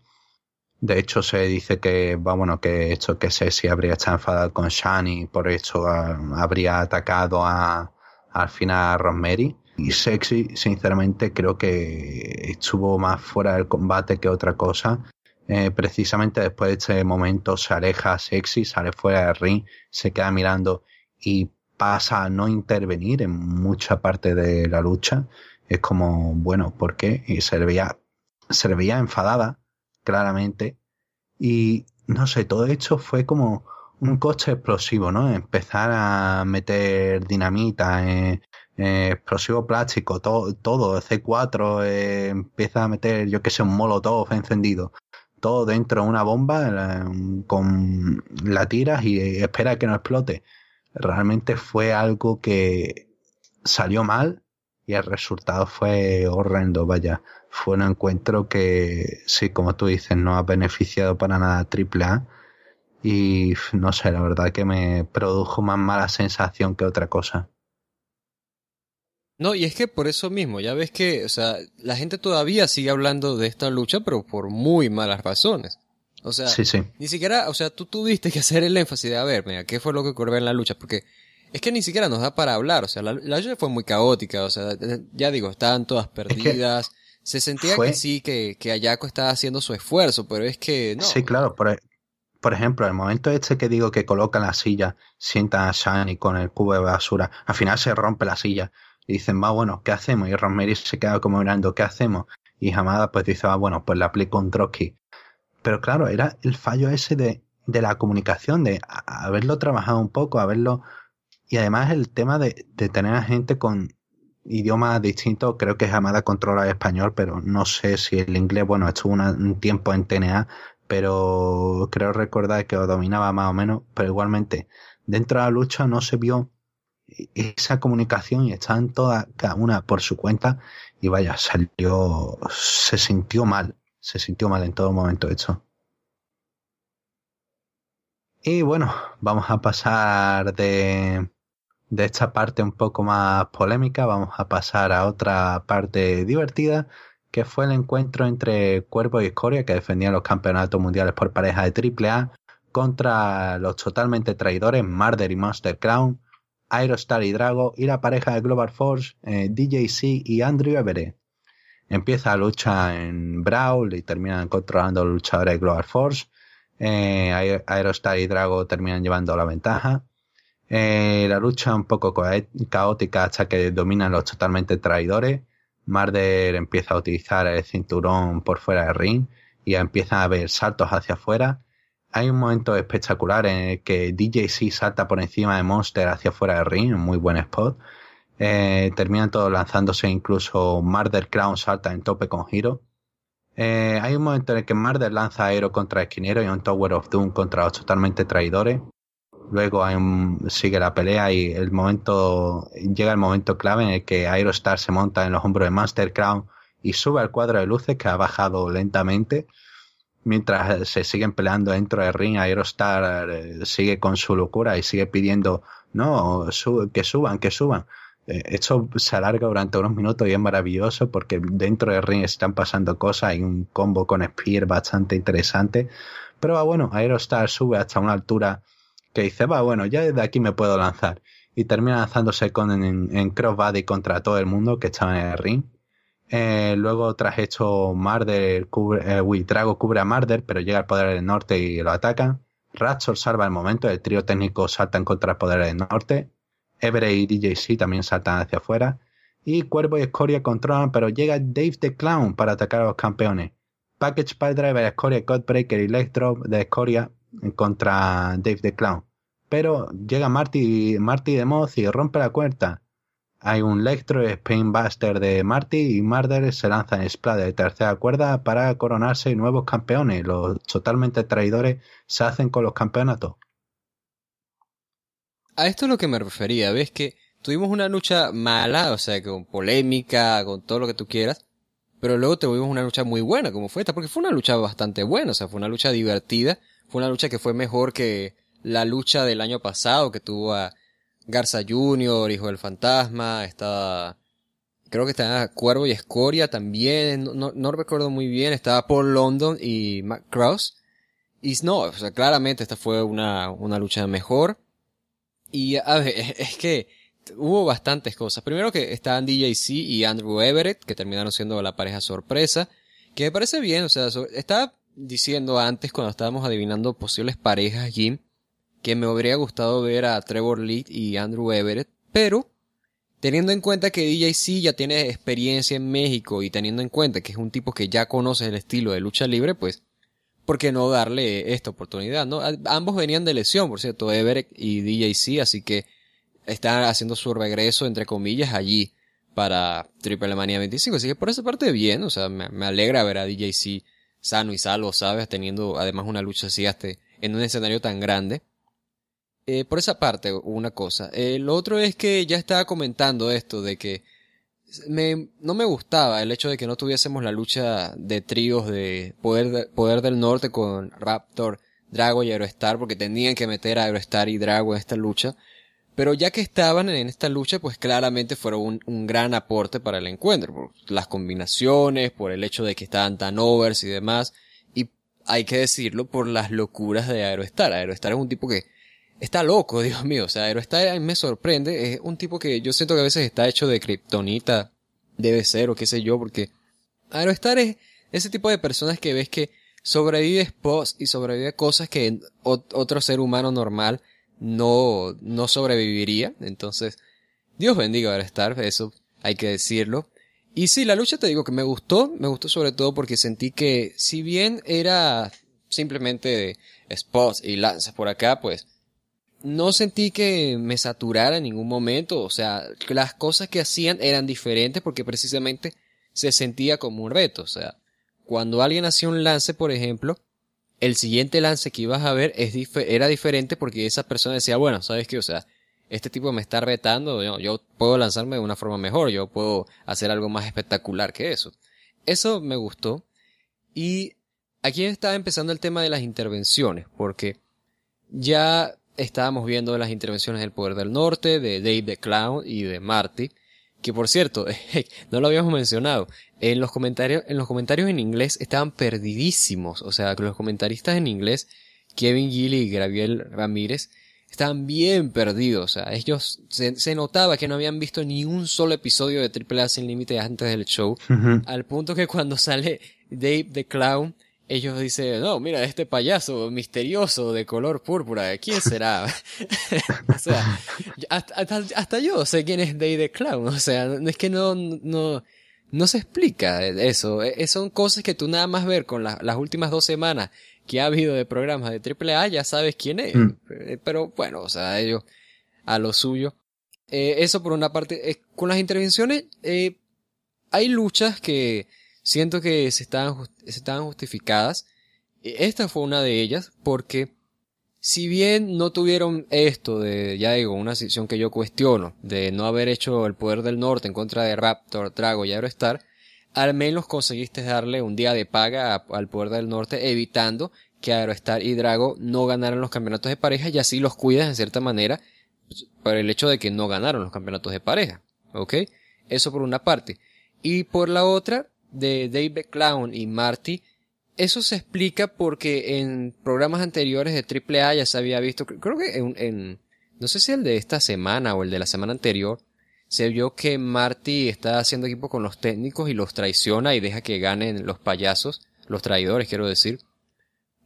De hecho, se dice que, bueno, que esto que Sexy habría estado enfadado con Shani, por eso ah, habría atacado a, al final a Rosemary. sexy, sinceramente creo que estuvo más fuera del combate que otra cosa. Eh, precisamente después de este momento se aleja sexy, sale fuera del ring, se queda mirando y pasa a no intervenir en mucha parte de la lucha. Es como, bueno, ¿por qué? Y se le veía, se le veía enfadada, claramente. Y no sé, todo esto fue como un coche explosivo, ¿no? Empezar a meter dinamita, eh, eh, explosivo plástico, todo, todo C4, eh, empieza a meter, yo que sé, un molotov encendido, todo dentro de una bomba, con la tiras y espera que no explote. Realmente fue algo que salió mal y el resultado fue horrendo, vaya. Fue un encuentro que, sí, como tú dices, no ha beneficiado para nada a AAA y no sé, la verdad que me produjo más mala sensación que otra cosa. No, y es que por eso mismo, ya ves que, o sea, la gente todavía sigue hablando de esta lucha, pero por muy malas razones. O sea, sí, sí. ni siquiera, o sea, tú tuviste que hacer el énfasis de, a ver, mira, ¿qué fue lo que ocurrió en la lucha? Porque es que ni siquiera nos da para hablar, o sea, la, lucha fue muy caótica, o sea, ya digo, estaban todas perdidas. Se sentía que sí, que, que Ayako estaba haciendo su esfuerzo, pero es que no. Sí, claro, por, por ejemplo, el momento este que digo que colocan la silla, sientan a Shani con el cubo de basura, al final se rompe la silla y dicen, va, bueno, ¿qué hacemos? Y Rosemary se queda como mirando, ¿qué hacemos? Y Hamada pues dice, va, bueno, pues le aplico un troqui. Pero claro, era el fallo ese de, de la comunicación, de haberlo trabajado un poco, haberlo... Y además el tema de, tener a gente con idiomas distintos, creo que Hamada controla el español, pero no sé si el inglés, bueno, estuvo un tiempo en TNA, pero creo recordar que lo dominaba más o menos, pero igualmente dentro de la lucha no se vio esa comunicación y estaban todas cada una por su cuenta y vaya, salió, se sintió mal, se sintió mal en todo momento hecho. Y bueno, vamos a pasar de, de esta parte un poco más polémica, vamos a pasar a otra parte divertida que fue el encuentro entre Cuervo y Escoria, que defendían los campeonatos mundiales por pareja de AAA, contra los totalmente traidores Marder y Monster Crown, Aerostar y Drago, y la pareja de Global Force, eh, DJC y Andrew Everett. Empieza la lucha en Brawl y terminan controlando los luchadores de Global Force. Eh, Aerostar y Drago terminan llevando la ventaja. Eh, la lucha un poco caótica hasta que dominan los totalmente traidores. Marder empieza a utilizar el cinturón por fuera del ring y empieza a ver saltos hacia afuera. Hay un momento espectacular en el que DJC salta por encima de Monster hacia afuera del ring, un muy buen spot. Eh, terminan todos lanzándose, incluso Marder Crown salta en tope con Hiro. Eh, hay un momento en el que Marder lanza Aero contra Esquinero y un Tower of Doom contra los totalmente traidores. Luego sigue la pelea y el momento llega el momento clave en el que Aerostar se monta en los hombros de Master Crown y sube al cuadro de luces que ha bajado lentamente. Mientras se siguen peleando dentro del ring, Aerostar eh, sigue con su locura y sigue pidiendo no, que suban, que suban. Eh, esto se alarga durante unos minutos y es maravilloso porque dentro del ring están pasando cosas. Hay un combo con Spear bastante interesante. Pero bueno, Aerostar sube hasta una altura que dice, va, bueno, ya desde aquí me puedo lanzar. Y termina lanzándose con, en, en crossbody contra todo el mundo que estaba en el ring. Eh, luego, tras esto, Marder cubre, eh, Drago cubre a Marder, pero llega al poder del norte y lo atacan. Ratchor salva el momento, el trío técnico salta en contra del poder del norte. Everett y DJC también saltan hacia afuera. Y Cuervo y Escoria controlan, pero llega Dave the Clown para atacar a los campeones. Package Driver, Escoria, Godbreaker y Electro de Escoria contra Dave the Clown. Pero llega Marty, Marty de Moth y rompe la cuerda. Hay un Electro Buster de Marty y Marder se lanza en Splat de tercera cuerda para coronarse nuevos campeones. Los totalmente traidores se hacen con los campeonatos. A esto es lo que me refería. Ves que tuvimos una lucha mala, o sea, con polémica, con todo lo que tú quieras. Pero luego tuvimos una lucha muy buena, como fue esta, porque fue una lucha bastante buena, o sea, fue una lucha divertida fue una lucha que fue mejor que la lucha del año pasado que tuvo a Garza Jr., Hijo del Fantasma, estaba, creo que estaba Cuervo y Escoria también, no, no, recuerdo muy bien, estaba Paul London y Matt Cross. Y no, o sea, claramente esta fue una, una lucha mejor. Y a ver, es que hubo bastantes cosas. Primero que estaban DJC y Andrew Everett, que terminaron siendo la pareja sorpresa, que me parece bien, o sea, estaba diciendo antes cuando estábamos adivinando posibles parejas, Jim, que me habría gustado ver a Trevor Lee y Andrew Everett, pero teniendo en cuenta que DJC ya tiene experiencia en México y teniendo en cuenta que es un tipo que ya conoce el estilo de lucha libre, pues, ¿por qué no darle esta oportunidad? ¿no? Ambos venían de lesión, por cierto, Everett y DJC, así que están haciendo su regreso, entre comillas, allí para Triple Mania 25. Así que por esa parte bien, o sea, me, alegra ver a DJC sano y salvo, ¿sabes? Teniendo además una lucha así hasta en un escenario tan grande. Eh, por esa parte, una cosa. El lo otro es que ya estaba comentando esto de que me, no me gustaba el hecho de que no tuviésemos la lucha de tríos de poder, poder del norte con Raptor, Drago y Aerostar porque tenían que meter a Aerostar y Drago en esta lucha. Pero ya que estaban en esta lucha, pues claramente fueron un, gran aporte para el encuentro, por las combinaciones, por el hecho de que estaban tan overs y demás, y hay que decirlo por las locuras de Aerostar. Aerostar es un tipo que está loco, Dios mío, o sea, Aerostar me sorprende, es un tipo que yo siento que a veces está hecho de kriptonita, debe ser o qué sé yo, porque Aerostar es ese tipo de personas que ves que sobrevive spots y sobrevive cosas que otro ser humano normal no, no sobreviviría. Entonces, Dios bendiga a Star, eso hay que decirlo. Y sí, la lucha te digo que me gustó, me gustó sobre todo porque sentí que si bien era simplemente spots y lanzas por acá, pues no sentí que me saturara en ningún momento, o sea, las cosas que hacían eran diferentes porque precisamente se sentía como un reto, o sea, cuando alguien hacía un lance, por ejemplo, el siguiente lance que ibas a ver era diferente porque esa persona decía, bueno, ¿sabes qué? O sea, este tipo me está retando, yo, yo, puedo lanzarme de una forma mejor, yo puedo hacer algo más espectacular que eso. Eso me gustó. Y aquí estaba empezando el tema de las intervenciones, porque ya estábamos viendo las intervenciones del Poder del Norte, de Dave the Clown y de Marty, que por cierto, no lo habíamos mencionado, en los comentarios, en los comentarios en inglés estaban perdidísimos. O sea, que los comentaristas en inglés, Kevin Gilly y Gabriel Ramírez, estaban bien perdidos. O sea, ellos se, notaba que no habían visto ni un solo episodio de Triple A sin límite antes del show. Al punto que cuando sale Dave the Clown, ellos dicen, no, mira, este payaso misterioso de color púrpura, ¿quién será? o sea, hasta, hasta, yo sé quién es Dave the Clown. O sea, es que no, no, no se explica eso. E, son cosas que tú nada más ver con las últimas dos semanas que ha habido de programas de AAA ya sabes quién es. Mm. Eh, pero bueno, o sea, ellos a lo suyo. Eh, eso por una parte. Eh, con las intervenciones, hay luchas que siento que se estaban, justificadas. Esta fue una de ellas porque si bien no tuvieron esto de, ya digo, una situación que yo cuestiono, de no haber hecho el poder del norte en contra de Raptor, Drago y Aerostar, al menos conseguiste darle un día de paga al poder del norte, evitando que Aerostar y Drago no ganaran los campeonatos de pareja y así los cuidas en cierta manera por el hecho de que no ganaron los campeonatos de pareja. ¿Ok? Eso por una parte. Y por la otra, de David Clown y Marty, eso se explica porque en programas anteriores de AAA ya se había visto, creo que en, no sé si el de esta semana o el de la semana anterior, se vio que Marty está haciendo equipo con los técnicos y los traiciona y deja que ganen los payasos, los traidores quiero decir,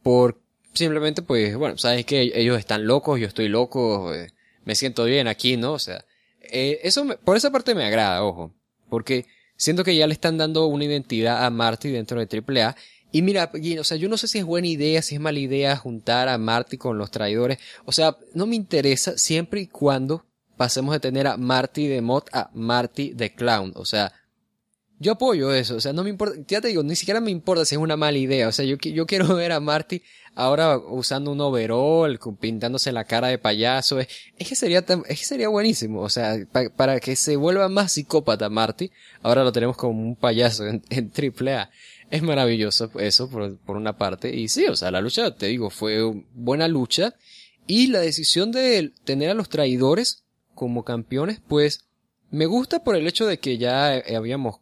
por simplemente pues, bueno, sabes que ellos están locos, yo estoy loco, eh, me siento bien aquí, ¿no? O sea, eh, eso por esa parte me agrada, ojo, porque siento que ya le están dando una identidad a Marty dentro de AAA y mira, o sea, yo no sé si es buena idea, si es mala idea juntar a Marty con los traidores. O sea, no me interesa siempre y cuando pasemos de tener a Marty de Mod a Marty de Clown. O sea, yo apoyo eso. O sea, no me importa, ya te digo, ni siquiera me importa si es una mala idea. O sea, yo, yo quiero ver a Marty ahora usando un overall, pintándose la cara de payaso. Es, que sería es que sería buenísimo. O sea, para que se vuelva más psicópata Marty, ahora lo tenemos como un payaso en, en AAA es maravilloso eso por, por, una parte. Y sí, o sea, la lucha, te digo, fue buena lucha. Y la decisión de tener a los traidores como campeones, pues me gusta por el hecho de que ya habíamos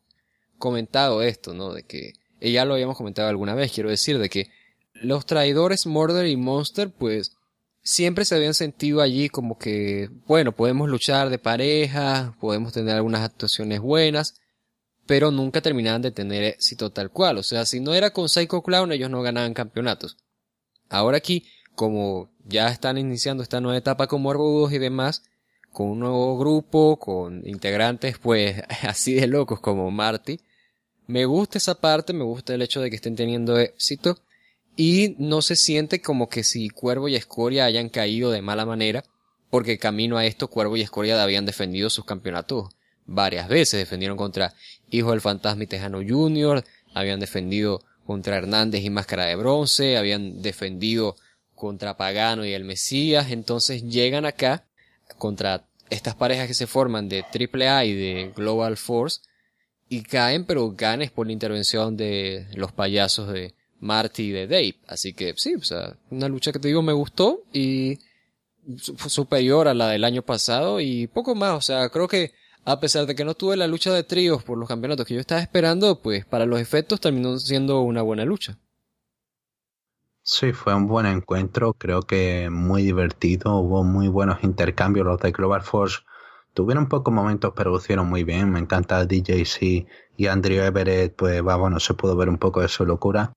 comentado esto, ¿no? De que eh, ya lo habíamos comentado alguna vez, quiero decir, de que los traidores Murder y Monster, pues siempre se habían sentido allí como que, bueno, podemos luchar de pareja, podemos tener algunas actuaciones buenas, pero nunca terminaban de tener éxito tal cual. O sea, si no era con Psycho Clown, ellos no ganaban campeonatos. Ahora aquí, como ya están iniciando esta nueva etapa con Morbudos y demás, con un nuevo grupo, con integrantes pues así de locos como Marty, me gusta esa parte, me gusta el hecho de que estén teniendo éxito y no se siente como que si Cuervo y Escoria hayan caído de mala manera, porque camino a esto Cuervo y Escoria habían defendido sus campeonatos varias veces, defendieron contra Hijo del Fantasma y Tejano Jr., habían defendido contra Hernández y Máscara de Bronce, habían defendido contra Pagano y el Mesías, entonces llegan acá contra estas parejas que se forman de AAA y de Global Force y caen, pero ganes por la intervención de los payasos de Marty y de Dave. Así que sí, o sea, una lucha que te digo me gustó y superior a la del año pasado y poco más. O sea, creo que a pesar de que no tuve la lucha de tríos por los campeonatos que yo estaba esperando, pues para los efectos terminó siendo una buena lucha. Sí, fue un buen encuentro, creo que muy divertido, hubo muy buenos intercambios, los de Global Force tuvieron pocos momentos pero lucieron muy bien, me encanta DJC y Andrew Everett, pues va, bueno, se pudo ver un poco de su locura.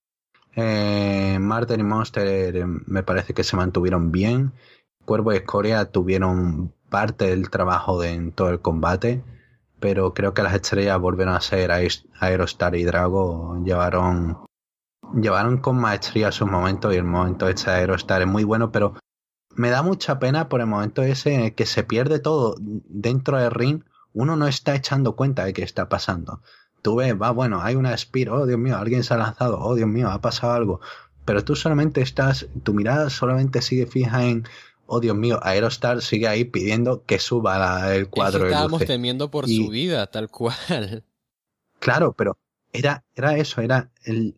Eh, Martin y Monster eh, me parece que se mantuvieron bien, Cuervo y Escoria tuvieron parte del trabajo de, en todo el combate, pero creo que las estrellas volvieron a ser Aerostar y Drago, llevaron llevaron con maestría sus momentos y el momento de Aerostar es muy bueno, pero me da mucha pena por el momento ese en el que se pierde todo dentro del ring. Uno no está echando cuenta de qué está pasando. Tú ves, va, bueno, hay una Spear, oh Dios mío, alguien se ha lanzado, oh Dios mío, ha pasado algo. Pero tú solamente estás, tu mirada solamente sigue fija en, oh Dios mío, Aerostar sigue ahí pidiendo que suba el cuadro. estábamos temiendo por su vida, tal cual. Claro, pero era, era eso, era el,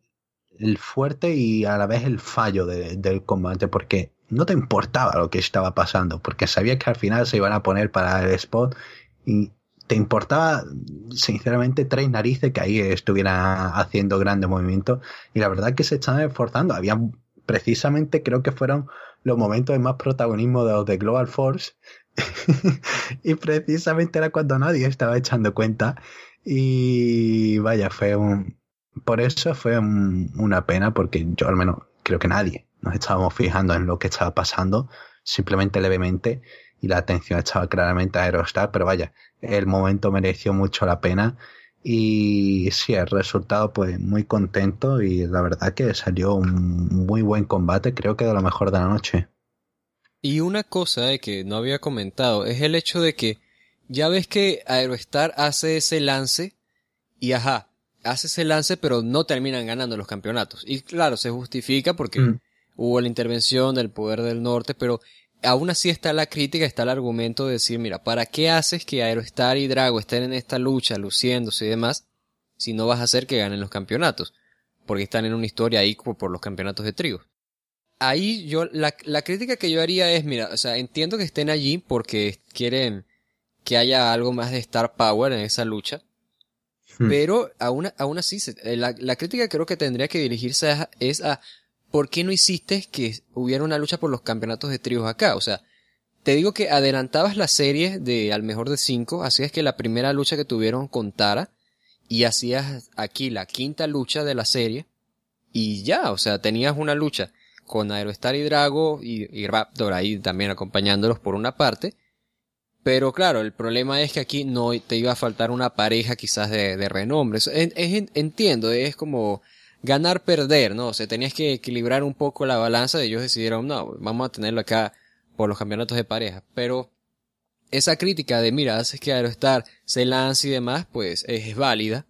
el fuerte y a la vez el fallo del combate, porque no te importaba lo que estaba pasando, porque sabías que al final se iban a poner para el spot y te importaba sinceramente tres narices que ahí estuvieran haciendo grandes movimientos y la verdad que se estaban esforzando. Había precisamente creo que fueron los momentos de más protagonismo de los de Global Force. Y precisamente era cuando nadie estaba echando cuenta. Y vaya, fue un, por eso fue una pena, porque yo al menos creo que nadie nos estábamos fijando en lo que estaba pasando, simplemente levemente, y la atención estaba claramente a Aerostar, pero vaya, el momento mereció mucho la pena. Y sí, el resultado, pues muy contento y la verdad que salió un muy buen combate, creo que de lo mejor de la noche. Y una cosa eh, que no había comentado es el hecho de que ya ves que Aerostar hace ese lance y ajá, hace ese lance, pero no terminan ganando los campeonatos. Y claro, se justifica porque mm. Hubo la intervención del poder del norte, pero aún así está la crítica, está el argumento de decir, mira, ¿para qué haces que Aerostar y Drago estén en esta lucha, luciéndose y demás, si no vas a hacer que ganen los campeonatos? Porque están en una historia ahí por los campeonatos de trigo. Ahí yo, la, la crítica que yo haría es, mira, o sea, entiendo que estén allí porque quieren que haya algo más de Star Power en esa lucha, Hmm. Pero aún, aún así, eh, la, la, crítica creo que tendría que dirigirse a, es a ¿por qué no hiciste que hubiera una lucha por los campeonatos de tríos acá? O sea, te digo que adelantabas la serie de al mejor de cinco, hacías que la primera lucha que tuvieron contara y hacías aquí la quinta lucha de la serie y ya, o sea, tenías una lucha con Aerostar y Drago y, y Raptor ahí también acompañándolos por una parte pero claro, el problema es que aquí no te iba a faltar una pareja quizás de, renombre. Es, entiendo, es como ganar, perder, ¿no? O sea, tenías que equilibrar un poco la balanza y ellos decidieron, no, vamos a tenerlo acá por los campeonatos de pareja. Pero esa crítica de, mira, haces que Aerostar se lance y demás, pues es, válida.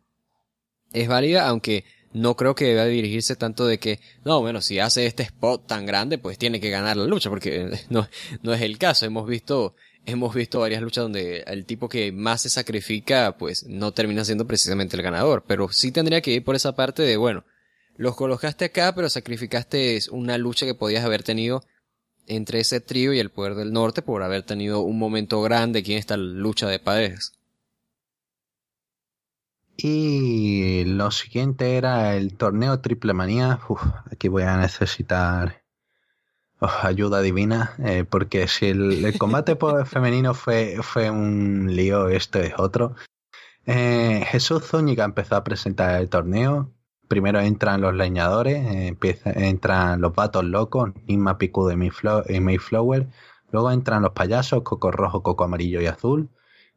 Es válida, aunque no creo que deba dirigirse tanto de que, no, bueno, si hace este spot tan grande, pues tiene que ganar la lucha, porque no, no es el caso. Hemos visto hemos visto varias luchas donde el tipo que más se sacrifica, pues no termina siendo precisamente el ganador. Pero sí tendría que ir por esa parte de, bueno, los colocaste acá, pero sacrificaste una lucha que podías haber tenido entre ese trío y el poder del norte por haber tenido un momento grande aquí en esta lucha de parejas. Y lo siguiente era el torneo Triple Manía. aquí voy a necesitar ayuda divina, eh, porque si el, combate femenino fue, fue un lío, esto es otro. Eh, Jesús Zúñiga empezó a presentar el torneo. Primero entran los leñadores, entran los vatos locos, Nisma Picu de Mayflower. Luego entran los payasos, Coco Rojo, Coco Amarillo y Azul.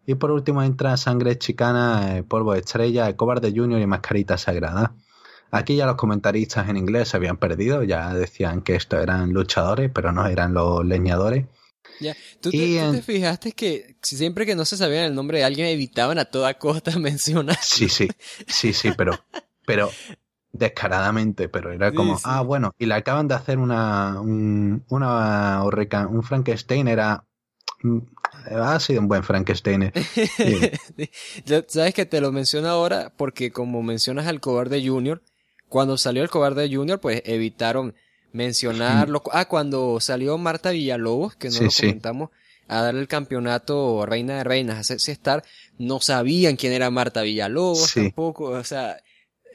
Y por último entra Sangre Chicana, eh, Polvo Estrella, Cobarde Junior y Mascarita Sagrada. Aquí ya los comentaristas en inglés se habían perdido, ya decían que estos eran luchadores, pero no eran los leñadores. Ya. ¿Tú, te, fijaste que siempre que no se sabía el nombre de alguien evitaban a toda costa mencionar? Sí, sí, sí, sí, pero, pero descaradamente, pero era como, ah, bueno, y le acaban de hacer una, un, una, un Frankenstein, era, mm, ha sido un buen Frankenstein. Sabes que te lo menciono ahora porque como mencionas al cobarde Junior, cuando salió el cobarde Junior, pues evitaron mencionarlo. Ah, cuando salió Marta Villalobos, que no lo comentamos, a darle el campeonato Reina de Reinas a Sexy Star, no sabían quién era Marta Villalobos tampoco, o sea,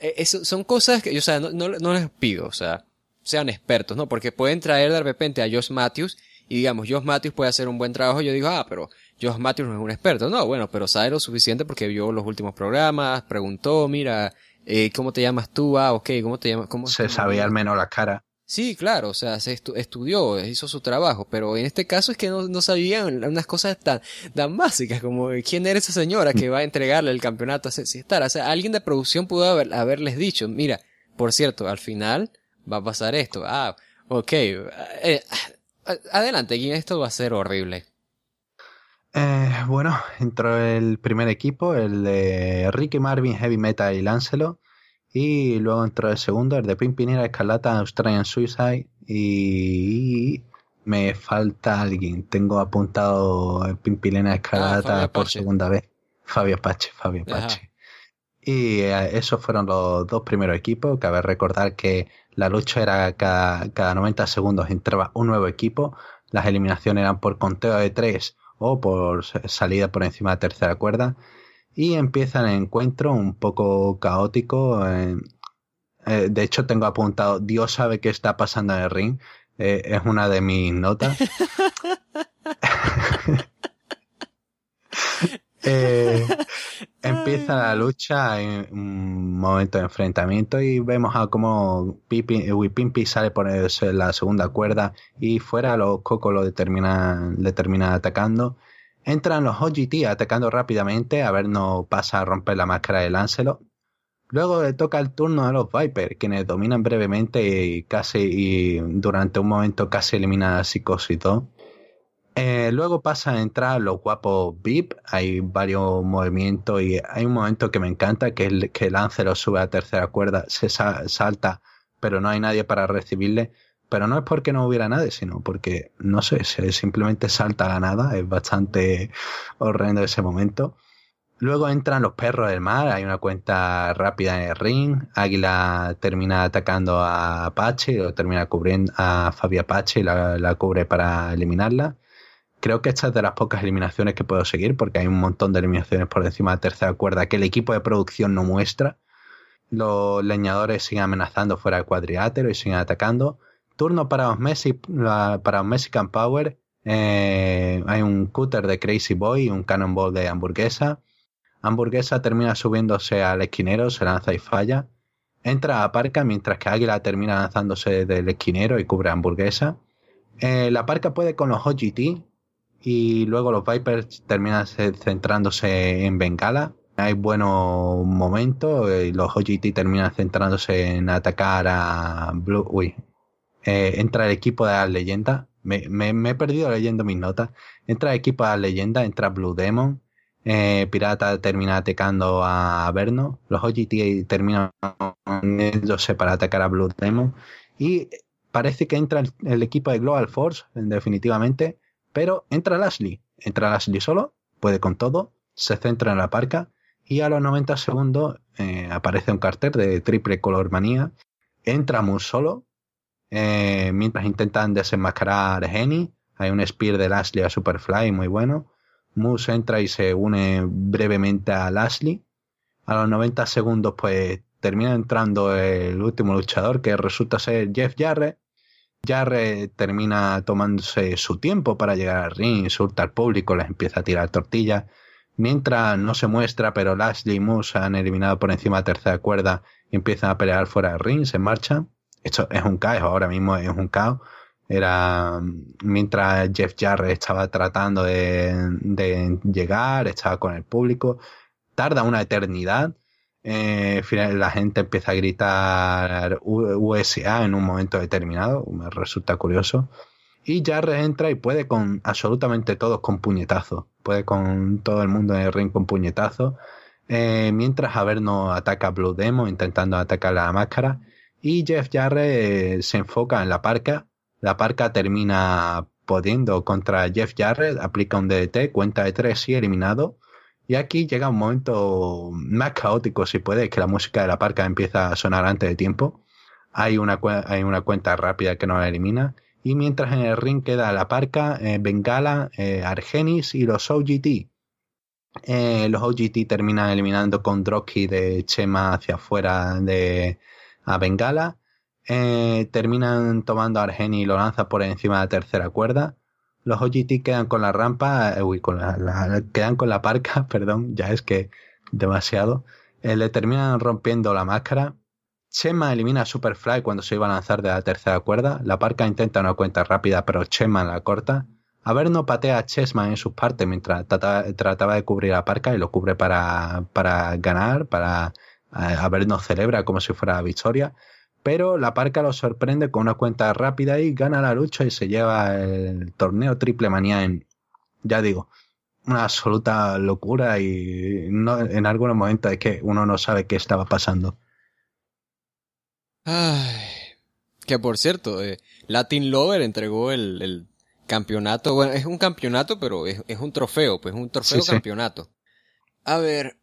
e, eso son cosas que, o sea, no, no, les pido, o sea, sean expertos, ¿no? Porque pueden traer de repente a Josh Matthews y digamos, Josh Matthews puede hacer un buen trabajo, yo digo, ah, pero Josh Matthews no es un experto. No, bueno, pero sabe lo suficiente porque vio los últimos programas, preguntó, mira, eh, ¿cómo te llamas tú? Ah, ok, ¿cómo te llamas? ¿Cómo, se sabía al menos la cara. Sí, claro, o sea, se estudió, hizo su trabajo, pero en este caso es que no, sabían unas cosas tan, tan básicas como quién era esa señora que va a entregarle el campeonato a Star. O sea, alguien de producción pudo haber, haberles dicho, mira, por cierto, al final va a pasar esto. Ah, ok. Eh, adelante, esto va a ser horrible. Eh, bueno, entró el primer equipo, el de Ricky Marvin, Heavy Metal y Lancelot. Y luego entró el segundo, el de Pimpinera, Escarlata, Australian Suicide. Y me falta alguien. Tengo apuntado Pimpinera ah, Escarlata por segunda vez. Fabio Pache, Fabio Pache. Y eh, esos fueron los dos primeros equipos. Cabe recordar que la lucha era cada, cada 90 segundos entraba un nuevo equipo. Las eliminaciones eran por conteo de tres o por salida por encima de tercera cuerda y empieza el encuentro un poco caótico. Eh, eh, de hecho, tengo apuntado, Dios sabe qué está pasando en el ring. Eh, es una de mis notas. empieza la lucha en un momento de enfrentamiento y vemos a cómo Pimpi sale por la segunda cuerda y fuera los Coco lo determinan, le terminan atacando Entran los OGT atacando rápidamente, a ver no pasa a romper la máscara de Lancelot. Luego le toca el turno a los Viper, quienes dominan brevemente y casi y durante un momento casi eliminan a Psicosis eh, luego pasa a entrar los guapos VIP, hay varios movimientos y hay un momento que me encanta, que es que Lancelot sube a tercera cuerda, se salta, pero no hay nadie para recibirle pero no es porque no hubiera nadie, sino porque, no sé, se simplemente salta la nada, es bastante horrendo ese momento. Luego entran los perros del mar, hay una cuenta rápida en el ring, Águila termina atacando a Apache, o termina cubriendo a Fabi Apache y la, la cubre para eliminarla. Creo que esta es de las pocas eliminaciones que puedo seguir, porque hay un montón de eliminaciones por encima de tercera cuerda que el equipo de producción no muestra. Los leñadores siguen amenazando fuera del cuadrilátero y siguen atacando. Turno para los Messi, para Mexican Power. Eh, hay un cutter de Crazy Boy y un cannonball de hamburguesa. Hamburguesa termina subiéndose al esquinero, se lanza y falla. Entra a Parca mientras que Águila termina lanzándose del esquinero y cubre a hamburguesa. Eh, la Parca puede con los OGT y luego los Vipers terminan centrándose en Bengala. Hay buenos momentos y los OGT terminan centrándose en atacar a Blue. Uy, eh, entra el equipo de las leyendas. Me, he perdido leyendo mis notas. Entra el equipo de las leyendas, entra Blue Demon. Eh, Pirata termina atacando a Verno. Los OGT terminan uniéndose para atacar a Blue Demon. Y parece que entra el, equipo de Global Force, definitivamente. Pero entra Lashley. Entra Lashley solo, puede con todo. Se centra en la parca. Y a los 90 segundos eh, aparece un cartel de triple color manía. Entra muy solo, eh, mientras intentan desenmascarar a Henny, hay un spear de Lashley a Superfly muy bueno. Moose entra y se une brevemente a Lashley. A los 90 segundos, pues termina entrando el último luchador, que resulta ser Jeff Jarrett. Jarre termina tomándose su tiempo para llegar al ring, insulta al público, les empieza a tirar tortillas. Mientras no se muestra, pero Lashley y Moose han eliminado por encima de tercera cuerda y empiezan a pelear fuera del ring, se marchan. Esto es un caos, ahora mismo es un caos. Era mientras Jeff Jarrett estaba tratando de, llegar, estaba con el público. Tarda una eternidad. Eh, la gente empieza a gritar USA en un momento determinado. Me resulta curioso. Y Jarrett entra y puede con absolutamente todos con puñetazos. Puede con todo el mundo en el ring con puñetazos. Eh, mientras Averno ataca a Blue Demo intentando atacar la máscara. Y Jeff Jarrett eh, se enfoca en la parca la parca termina pudiendo contra Jeff Jarrett, aplica un DDT, cuenta de tres y eliminado. Y aquí llega un momento más caótico, si puede, que la música de la parca empieza a sonar antes de tiempo. Hay una, hay una cuenta rápida que nos elimina. Y mientras en el ring queda la parca, eh, Bengala, eh, Argenis y los OGT. Los OGT terminan eliminando con Drocky de Chema hacia afuera de a Bengala. Eh, terminan tomando a Argeni y lo lanza por encima de la tercera cuerda. Los OGT quedan con la rampa, eh, uy, con la, quedan con la parca, perdón, ya es que demasiado. Eh, le terminan rompiendo la máscara. Chema elimina a Superfly cuando se iba a lanzar de la tercera cuerda. La parca intenta una cuenta rápida, pero Chema la corta. no patea a Chessman en sus partes mientras trataba, de cubrir la parca y lo cubre para, para ganar, para no celebra como si fuera victoria pero la parca lo sorprende con una cuenta rápida y gana la lucha y se lleva el torneo Triple Manía en, ya digo, una absoluta locura y no, en algunos momentos es que uno no sabe qué estaba pasando. Ay, que por cierto, eh, Latin Lover entregó el, campeonato, bueno, es un campeonato, pero es, un trofeo, pues un trofeo campeonato. A ver,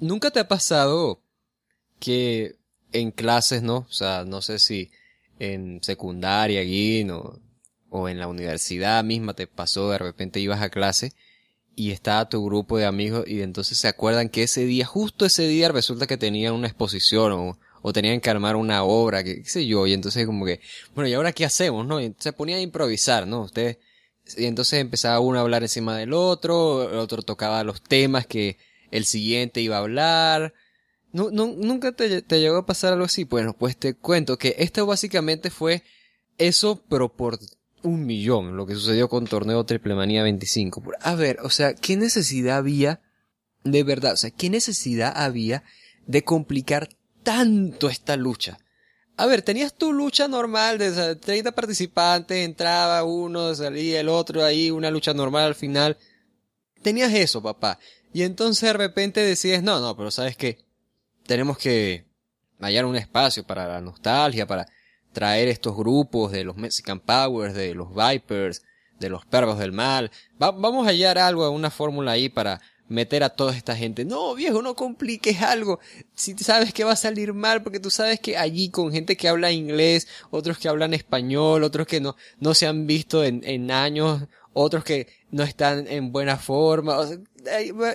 ¿nunca te ha pasado que en clases, ¿no? O sea, no sé si en secundaria, aquí, o en la universidad misma te pasó, de repente ibas a clase y estaba tu grupo de amigos y entonces se acuerdan que ese día, justo ese día resulta que tenían una exposición o, o tenían que armar una obra, que, qué sé yo, y entonces como que, bueno, ¿y ahora qué hacemos, no? Y se ponían a improvisar, ¿no? Ustedes, y entonces empezaba uno a hablar encima del otro, el otro tocaba los temas que el siguiente iba a hablar, no, ¿Nunca te, llegó a pasar algo así? Bueno, pues te cuento que esto básicamente fue eso, pero por un millón, lo que sucedió con Torneo Triple Manía 25. A ver, o sea, ¿qué necesidad había, de verdad, o sea, qué necesidad había de complicar tanto esta lucha? A ver, tenías tu lucha normal de 30 participantes, entraba uno, salía el otro ahí, una lucha normal al final. Tenías eso, papá. Y entonces de repente decides, no, no, pero sabes qué, tenemos que hallar un espacio para la nostalgia, para traer estos grupos de los Mexican Powers, de los Vipers, de los Perros del Mal. vamos a hallar algo, una fórmula ahí para meter a toda esta gente. No, viejo, no compliques algo. Si sabes que va a salir mal, porque tú sabes que allí con gente que habla inglés, otros que hablan español, otros que no, no se han visto en, en años, otros que no están en buena forma.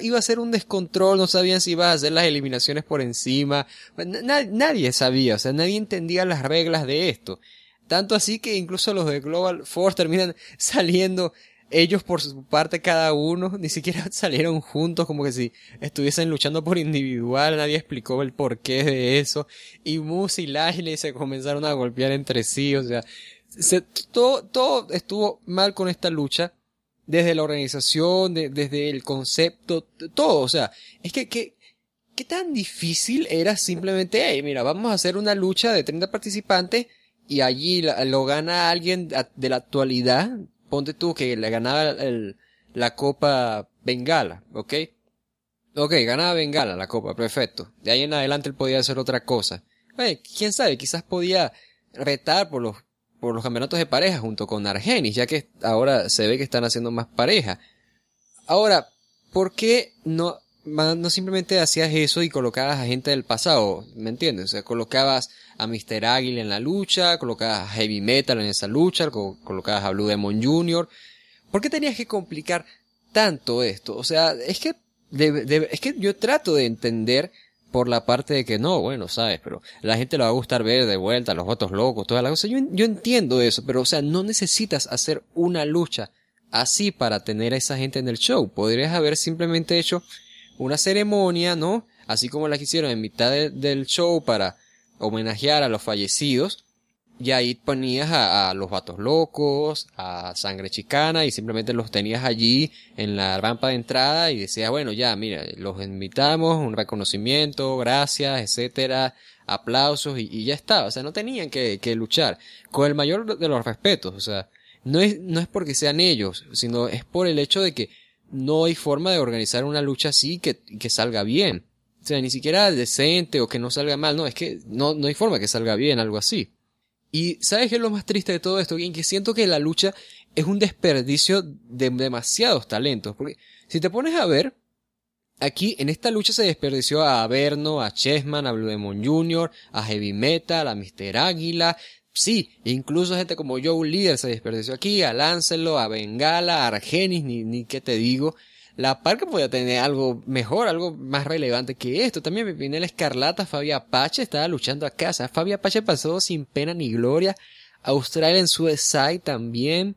iba a ser un descontrol, no sabían si iba a hacer las eliminaciones por encima. nadie sabía, o sea, nadie entendía las reglas de esto. Tanto así que incluso los de Global Force terminan saliendo ellos por su parte cada uno, ni siquiera salieron juntos como que si estuviesen luchando por individual, nadie explicó el porqué de eso, y Moose y Lashley se comenzaron a golpear entre sí, o sea, se, todo, todo estuvo mal con esta lucha, desde la organización, desde el concepto, todo, o sea, es que, que, qué tan difícil era simplemente, hey, mira, vamos a hacer una lucha de 30 participantes y allí lo gana alguien de la actualidad, ponte tú que le ganaba el, la Copa Bengala, ¿ok? Ok, ganaba Bengala la Copa, perfecto. De ahí en adelante él podía hacer otra cosa. Eh, quién sabe, quizás podía retar por los por los campeonatos de pareja junto con Argenis, ya que ahora se ve que están haciendo más pareja. Ahora, ¿por qué no, no simplemente hacías eso y colocabas a gente del pasado? ¿Me entiendes? O sea, colocabas a Mr. Águila en la lucha, colocabas a Heavy Metal en esa lucha, colocabas a Blue Demon Jr. ¿Por qué tenías que complicar tanto esto? O sea, es que, es que yo trato de entender por la parte de que no, bueno, sabes, pero la gente le va a gustar ver de vuelta los votos locos, toda la cosa. Yo, yo entiendo eso, pero o sea, no necesitas hacer una lucha así para tener a esa gente en el show. Podrías haber simplemente hecho una ceremonia, ¿no? Así como la que hicieron en mitad del show para homenajear a los fallecidos. Y ahí ponías a, los vatos locos, a sangre chicana y simplemente los tenías allí en la rampa de entrada y decías, bueno, ya, mira, los invitamos, un reconocimiento, gracias, etcétera, aplausos y, ya está. O sea, no tenían que, que luchar. Con el mayor de los respetos, o sea, no es, no es porque sean ellos, sino es por el hecho de que no hay forma de organizar una lucha así que, que salga bien. O sea, ni siquiera decente o que no salga mal, no, es que no, no hay forma que salga bien algo así. Y ¿sabes qué es lo más triste de todo esto? En que siento que la lucha es un desperdicio de demasiados talentos. Porque si te pones a ver, aquí en esta lucha se desperdició a Averno, a Chessman, a Blue Demon Jr., a Heavy Metal, a Mr. Águila, Sí, incluso gente como Joe Líder se desperdició aquí, a Lancelo, a Bengala, a Argenis, ni, ni qué te digo. La Parca podía tener algo mejor, algo más relevante que esto. También Pipinel Escarlata, Fabia Apache estaba luchando acá. O sea, Fabia Apache pasó sin pena ni gloria. Australia en Suicide también.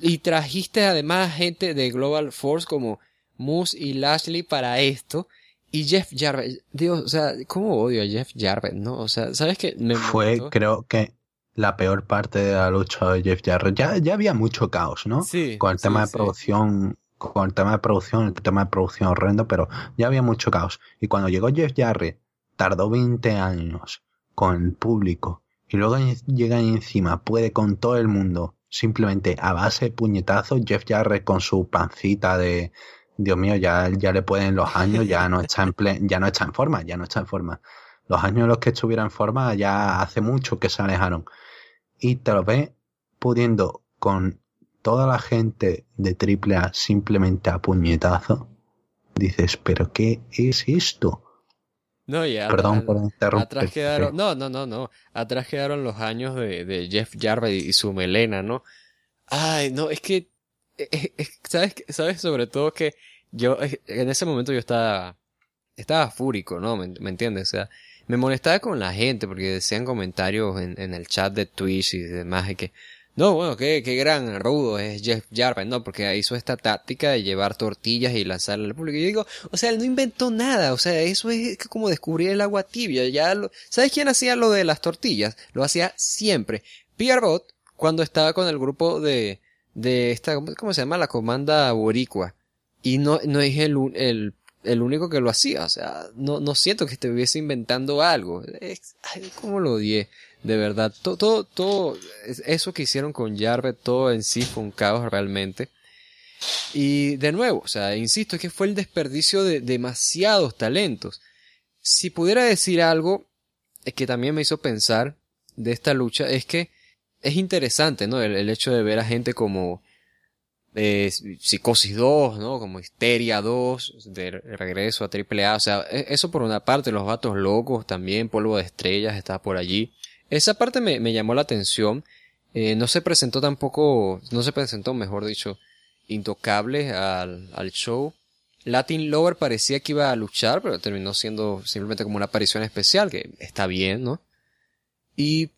Y trajiste además gente de Global Force como Moose y Lashley para esto. Y Jeff Jarrett, Dios, o sea, ¿cómo odio a Jeff Jarrett, no? O sea, ¿sabes qué? Me Fue, creo que, la peor parte de la lucha de Jeff Jarrett. Ya, ya había mucho caos, ¿no? Sí. Con el tema de producción, con el tema de producción, el tema de producción horrendo, pero ya había mucho caos. Y cuando llegó Jeff Jarrett, tardó 20 años con el público. Y luego llega encima, puede con todo el mundo, simplemente a base de puñetazos, Jeff Jarrett con su pancita de, Dios mío, ya, ya le pueden los años, ya no está en ya no está en forma, ya no está en forma. Los años en los que estuviera en forma ya hace mucho que se alejaron. Y te lo ves pudiendo con toda la gente de AAA simplemente a puñetazo. Dices, pero ¿qué es esto? No, ya. Perdón por interrumpir. Atrás quedaron, no, no, no, no. Atrás quedaron los años de, de Jeff Jarvis y su melena, ¿no? Ay, no, es que ¿sabes, sabes sobre todo que yo en ese momento yo estaba estaba fúrico, ¿no? ¿Me, entiendes? O sea, me molestaba con la gente porque decían comentarios en, en el chat de Twitch y demás de que no, bueno, qué, qué gran rudo es Jeff Jarvis, ¿no? Porque hizo esta táctica de llevar tortillas y lanzarla al público. Yo digo, o sea, él no inventó nada, o sea, eso es como descubrir el agua tibia. Ya lo... ¿Sabes quién hacía lo de las tortillas? Lo hacía siempre. Pierrot, cuando estaba con el grupo de, de esta, ¿cómo se llama? La comanda boricua. Y no, no es el, el, el único que lo hacía. O sea, no, no siento que estuviese inventando algo. Es, ay, ¿Cómo lo odié? De verdad. Todo, todo, todo, eso que hicieron con Jarvet, todo en sí fue un caos realmente. Y de nuevo, o sea, insisto, es que fue el desperdicio de demasiados talentos. Si pudiera decir algo que también me hizo pensar de esta lucha, es que es interesante, ¿no? El, hecho de ver a gente como eh, Psicosis 2, ¿no? Como Histeria 2, de regreso a AAA. O sea, e, eso por una parte, los vatos locos también, Polvo de Estrellas está por allí. Esa parte me, me llamó la atención. Eh, no se presentó tampoco, no se presentó, mejor dicho, Intocable al, al show. Latin Lover parecía que iba a luchar, pero terminó siendo simplemente como una aparición especial, que está bien, ¿no? Y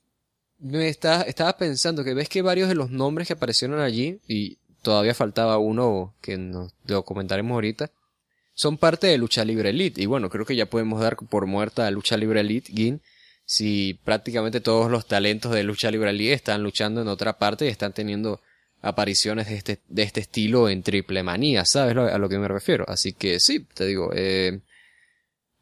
me está, estaba pensando que ves que varios de los nombres que aparecieron allí, y todavía faltaba uno que nos lo comentaremos ahorita, son parte de Lucha Libre Elite. Y bueno, creo que ya podemos dar por muerta a Lucha Libre Elite, Gin, si prácticamente todos los talentos de Lucha Libre están luchando en otra parte y están teniendo apariciones de este, de este estilo en triple manía, ¿sabes a lo que me refiero? Así que sí, te digo, eh,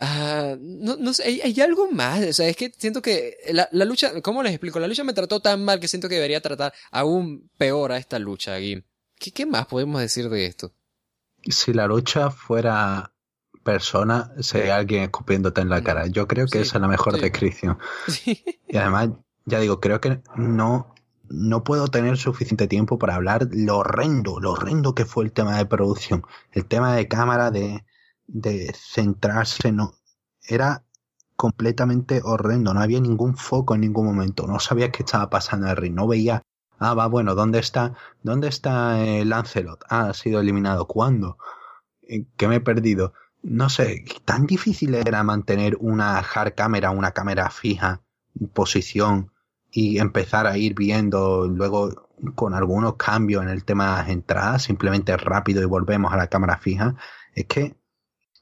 Ah, no, no sé, hay, algo más. O sea, es que siento que la, lucha, ¿cómo les explico? La lucha me trató tan mal que siento que debería tratar aún peor a esta lucha aquí. ¿Qué, qué más podemos decir de esto? Si la lucha fuera persona, sería alguien escupiéndote en la cara. Yo creo que esa es la mejor descripción. Y además, ya digo, creo que no, no puedo tener suficiente tiempo para hablar lo horrendo, lo horrendo que fue el tema de producción. El tema de cámara, de, de centrarse, no, era completamente horrendo, no había ningún foco en ningún momento, no sabía qué estaba pasando en el ring, no veía, ah, va, bueno, ¿dónde está, dónde está el Lancelot? Ah, ha sido eliminado, ¿cuándo? ¿Qué me he perdido? No sé, tan difícil era mantener una hard cámara, una cámara fija, posición y empezar a ir viendo luego con algunos cambios en el tema de las entradas, simplemente rápido y volvemos a la cámara fija. Es que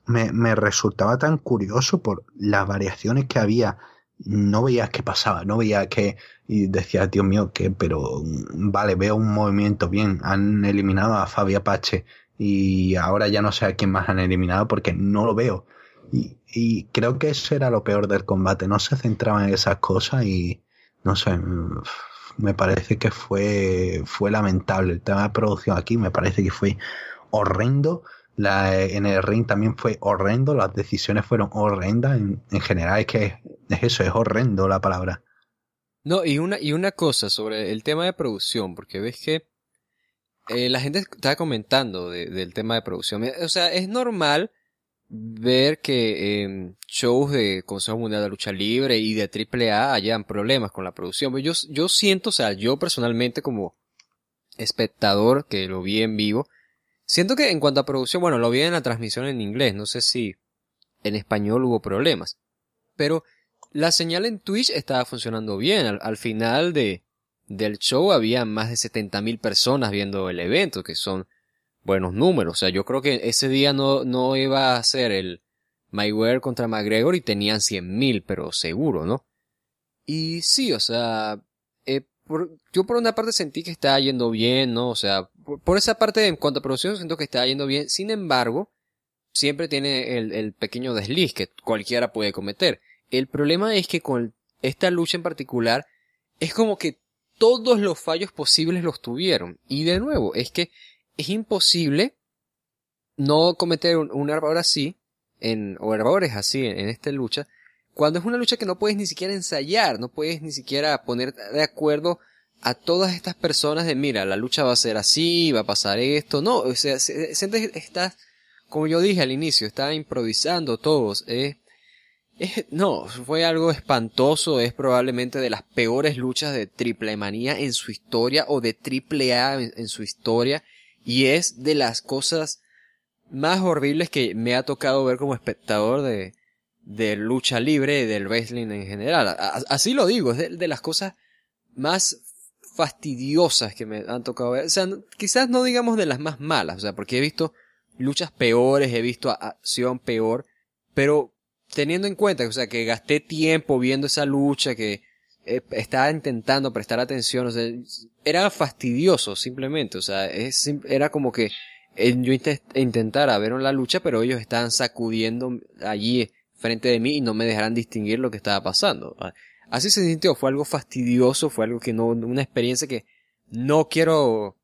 me, me resultaba tan curioso por las variaciones que había. No veías qué pasaba, no veía que y decía, Dios mío, que, pero vale, veo un movimiento bien. Han eliminado a Fabi Apache y ahora ya no sé a quién más han eliminado porque no lo veo. Y, y creo que eso era lo peor del combate. No se centraba en esas cosas y no sé, me parece que fue, fue lamentable. El tema de producción aquí me parece que fue horrendo. En el ring también fue horrendo, las decisiones fueron horrendas. En, en general es que es eso, es horrendo la palabra. No, y una, y una cosa sobre el tema de producción, porque ves que eh, la gente está comentando del tema de producción. O sea, es normal ver que eh, shows de Consejo Mundial de Lucha Libre y de AAA hayan problemas con la producción. Yo siento, o sea, yo personalmente como espectador que lo vi en vivo, siento que en cuanto a producción, bueno, lo vi en la transmisión en inglés, no sé si en español hubo problemas, pero la señal en Twitch estaba funcionando bien. Al, final de, del show había más de 70.000 personas viendo el evento, que son buenos números. O sea, yo creo que ese día no, no iba a ser el Mayweather contra McGregor y tenían 100.000, pero seguro, ¿no? Y sí, o sea, eh, yo por una parte sentí que estaba yendo bien, ¿no? O sea, por, esa parte en cuanto a producción siento que estaba yendo bien. Sin embargo, siempre tiene el, el pequeño desliz que cualquiera puede cometer. El problema es que con esta lucha en particular es como que todos los fallos posibles los tuvieron. Y de nuevo, es que es imposible no cometer un, error así, en, o errores así en, esta lucha, cuando es una lucha que no puedes ni siquiera ensayar, no puedes ni siquiera poner de acuerdo a todas estas personas de mira, la lucha va a ser así, va a pasar esto, no, o sea, estás, como yo dije al inicio, está improvisando todos, eh, no, fue algo espantoso, es probablemente de las peores luchas de triple manía en su historia o de triple A en, su historia y es de las cosas más horribles que me ha tocado ver como espectador de, de lucha libre y del wrestling en general. así lo digo, es de, las cosas más fastidiosas que me han tocado ver. O sea, quizás no digamos de las más malas, o sea, porque he visto luchas peores, he visto acción peor, pero teniendo en cuenta, o sea, que gasté tiempo viendo esa lucha, que eh, estaba intentando prestar atención, o sea, era fastidioso simplemente, o sea, era como que eh, yo intentara ver la lucha, pero ellos estaban sacudiendo allí frente de mí y no me dejaran distinguir lo que estaba pasando. Así se sintió, fue algo fastidioso, fue algo que no, una experiencia que no quiero,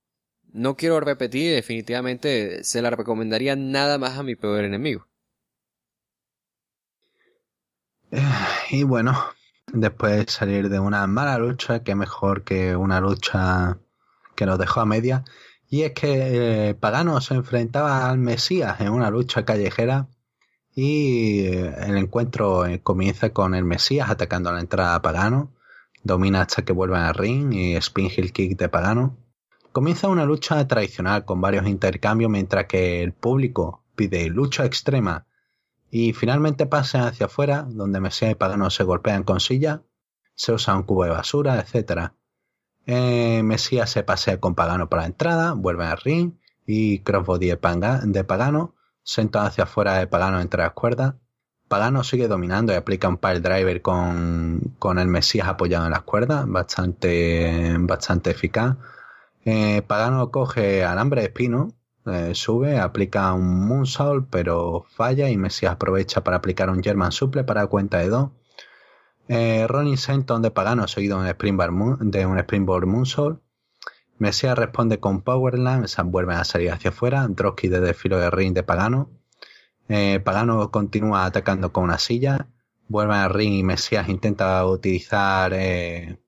no quiero repetir, definitivamente se la recomendaría nada más a mi peor enemigo. Y bueno, después de salir de una mala lucha, que mejor que una lucha que nos dejó a media, y es que eh, Pagano se enfrentaba al Mesías en una lucha callejera y eh, el encuentro eh, comienza con el Mesías atacando a la entrada a Pagano, domina hasta que vuelvan al ring y spin heel kick de Pagano. Comienza una lucha tradicional con varios intercambios mientras que el público pide lucha extrema y finalmente pasan hacia afuera, donde Mesías y Pagano se golpean con silla, se usa un cubo de basura, etc. Eh, Mesías se pasea con Pagano para la entrada, vuelve al ring y crossbody de Pagano, sentado hacia afuera de Pagano entre las cuerdas. Pagano sigue dominando y aplica un pile driver con, con el Mesías apoyado en las cuerdas, bastante, bastante eficaz. Eh, Pagano coge alambre de espino eh, sube, aplica un Moonsault, pero falla y Messi aprovecha para aplicar un German Suple para cuenta de 2. Eh, Ronnie Senton de Pagano seguido de, de un Springboard Moonsault. Mesías responde con Powerland, vuelven a salir hacia afuera. Droski de filo de ring de Pagano. Eh, Pagano continúa atacando con una silla. Vuelve al ring y Mesías intenta utilizar, eh,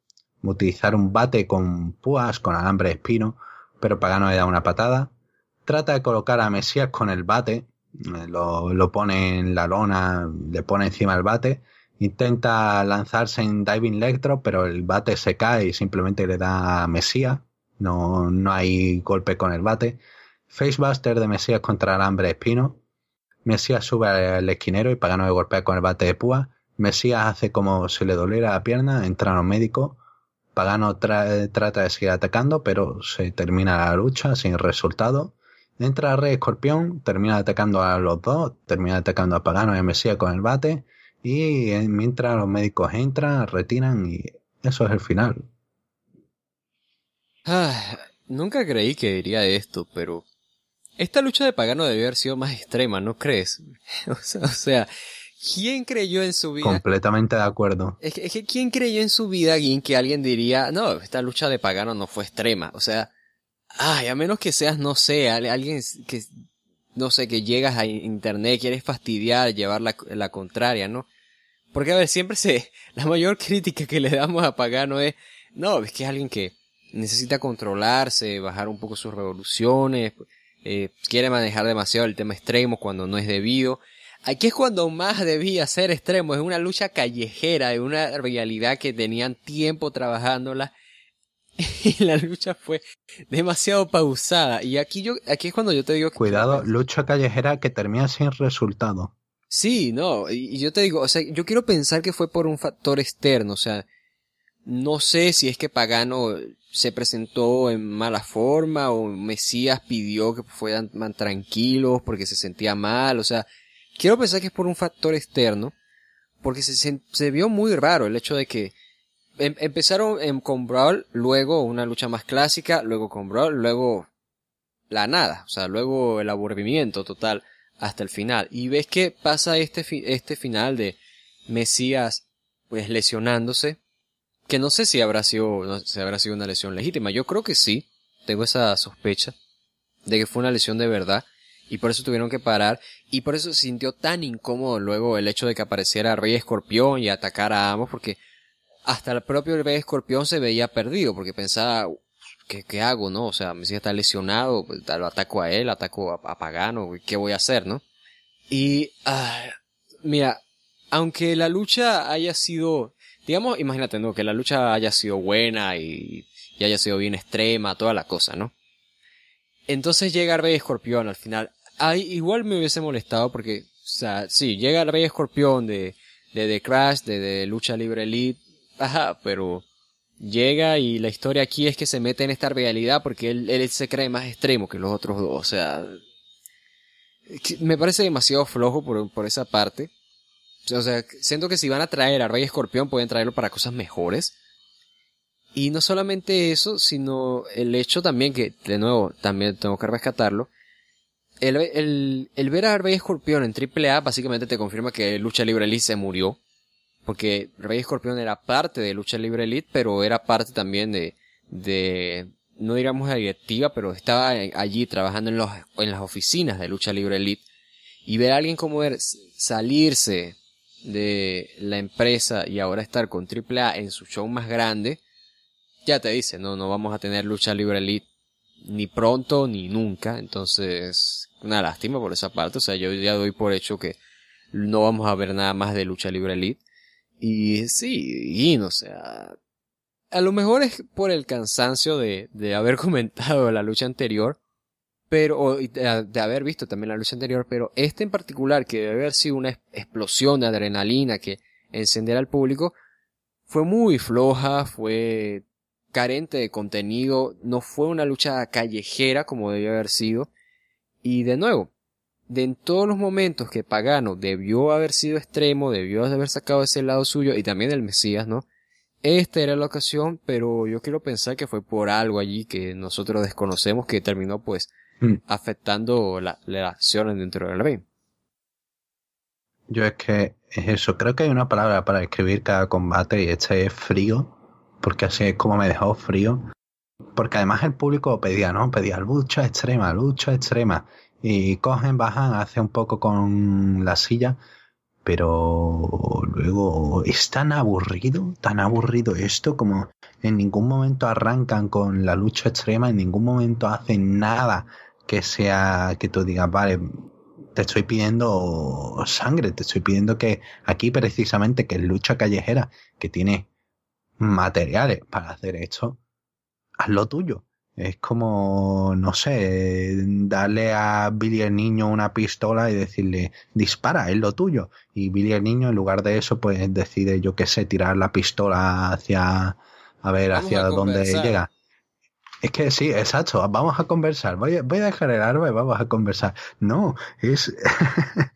utilizar un bate con púas, con alambre de espino, pero Pagano le da una patada trata de colocar a Mesías con el bate, eh, lo, pone en la lona, le pone encima el bate, intenta lanzarse en Diving Electro, pero el bate se cae y simplemente le da a Mesías, no, no hay golpe con el bate. Facebuster de Mesías contra Alambre Espino. Mesías sube al esquinero y Pagano le golpea con el bate de púa. Mesías hace como si le doliera la pierna, entra los médicos. Pagano trata de seguir atacando, pero se termina la lucha sin resultado. Entra Rey Escorpión, termina atacando a los dos, termina atacando a Pagano y a Mesías con el bate. Y mientras los médicos entran, retiran y eso es el final. Ah, nunca creí que diría esto, pero esta lucha de Pagano debió haber sido más extrema, ¿no crees? o, sea, ¿quién creyó en su vida? Completamente de acuerdo. Es que, ¿quién creyó en su vida en que alguien diría, no, esta lucha de Pagano no fue extrema? O sea, ay, a menos que seas, no sé, alguien que, no sé, que llegas a internet, quieres fastidiar, llevar la, la contraria, ¿no? Porque, a ver, siempre se, la mayor crítica que le damos a Pagano es, no, es que es alguien que necesita controlarse, bajar un poco sus revoluciones, eh, quiere manejar demasiado el tema extremo cuando no es debido. Aquí es cuando más debía ser extremo, es una lucha callejera, es una realidad que tenían tiempo trabajándola la lucha fue demasiado pausada. Y aquí yo, aquí es cuando yo te digo que Cuidado, lucha callejera que termina sin resultado. Sí, no, y yo te digo, o sea, yo quiero pensar que fue por un factor externo, o sea, no sé si es que Pagano se presentó en mala forma o Mesías pidió que fueran más tranquilos porque se sentía mal, o sea, quiero pensar que es por un factor externo, porque se, se vio muy raro el hecho de que em, empezaron en, con Brawl, luego una lucha más clásica, luego con Brawl, luego la nada, o sea, luego el aburrimiento total hasta el final. Y ves que pasa este, este final de Mesías pues lesionándose que no sé si habrá sido, no, si habrá sido una lesión legítima. Yo creo que sí. Tengo esa sospecha de que fue una lesión de verdad. Y por eso tuvieron que parar. Y por eso se sintió tan incómodo luego el hecho de que apareciera Rey Escorpión y atacara a ambos. Porque hasta el propio Rey Escorpión se veía perdido. Porque pensaba, ¿qué, qué hago, no? O sea, me si está lesionado. Pues, lo ataco a él, ataco a, Pagano. ¿Qué voy a hacer, no? Y, ah, mira, aunque la lucha haya sido digamos, imagínate, ¿no? Que la lucha haya sido buena y, haya sido bien extrema, toda la cosa, ¿no? Entonces llega Rey Escorpión al final. Ahí igual me hubiese molestado porque, o sea, sí, llega Rey Escorpión de, de The Crash, de, de Lucha Libre Elite, ajá, pero llega y la historia aquí es que se mete en esta realidad porque él, él se cree más extremo que los otros dos, o sea, me parece demasiado flojo por, por esa parte. O sea, siento que si van a traer a Rey Escorpión, pueden traerlo para cosas mejores. Y no solamente eso, sino el hecho también que, de nuevo, también tengo que rescatarlo. El, el, el ver a Rey Escorpión en AAA básicamente te confirma que Lucha Libre Elite se murió. Porque Rey Escorpión era parte de Lucha Libre Elite, pero era parte también de, de, no digamos la directiva, pero estaba allí trabajando en, los, en las oficinas de Lucha Libre Elite. Y ver a alguien como ver salirse de la empresa y ahora estar con AAA en su show más grande, ya te dice, no, no vamos a tener lucha libre elite ni pronto ni nunca. Entonces, una lástima por esa parte. O sea, yo ya doy por hecho que no vamos a ver nada más de lucha libre elite. Y sí, y no sea, a lo mejor es por el cansancio de, de haber comentado la lucha anterior pero de, haber visto también la lucha anterior, pero este en particular, que debe haber sido una explosión de adrenalina que encendiera al público, fue muy floja, fue carente de contenido, no fue una lucha callejera como debió haber sido, y de nuevo, de en todos los momentos que Pagano debió haber sido extremo, debió haber sacado ese lado suyo, y también el Mesías, ¿no? Esta era la ocasión, pero yo quiero pensar que fue por algo allí que nosotros desconocemos que terminó pues Mm. afectando las acciones dentro del ring. Yo es que es eso, creo que hay una palabra para escribir cada combate y este es frío, porque así es como me dejó frío. Porque además el público pedía, ¿no? Pedía lucha extrema, lucha extrema. Y cogen, bajan, hace un poco con la silla, pero luego es tan aburrido, tan aburrido esto, como en ningún momento arrancan con la lucha extrema, en ningún momento hacen nada que sea que tú digas, vale, te estoy pidiendo sangre, te estoy pidiendo que aquí precisamente que es lucha callejera, que tiene materiales para hacer esto, haz lo tuyo. Es como, no sé, darle a Billy el niño una pistola y decirle, dispara, es lo tuyo. Y Billy el niño, en lugar de eso, pues decide, yo qué sé, tirar la pistola hacia, a ver, hacia dónde llega. Es que sí, exacto, vamos a conversar. Voy a, voy a dejar el arma y vamos a conversar. No, es.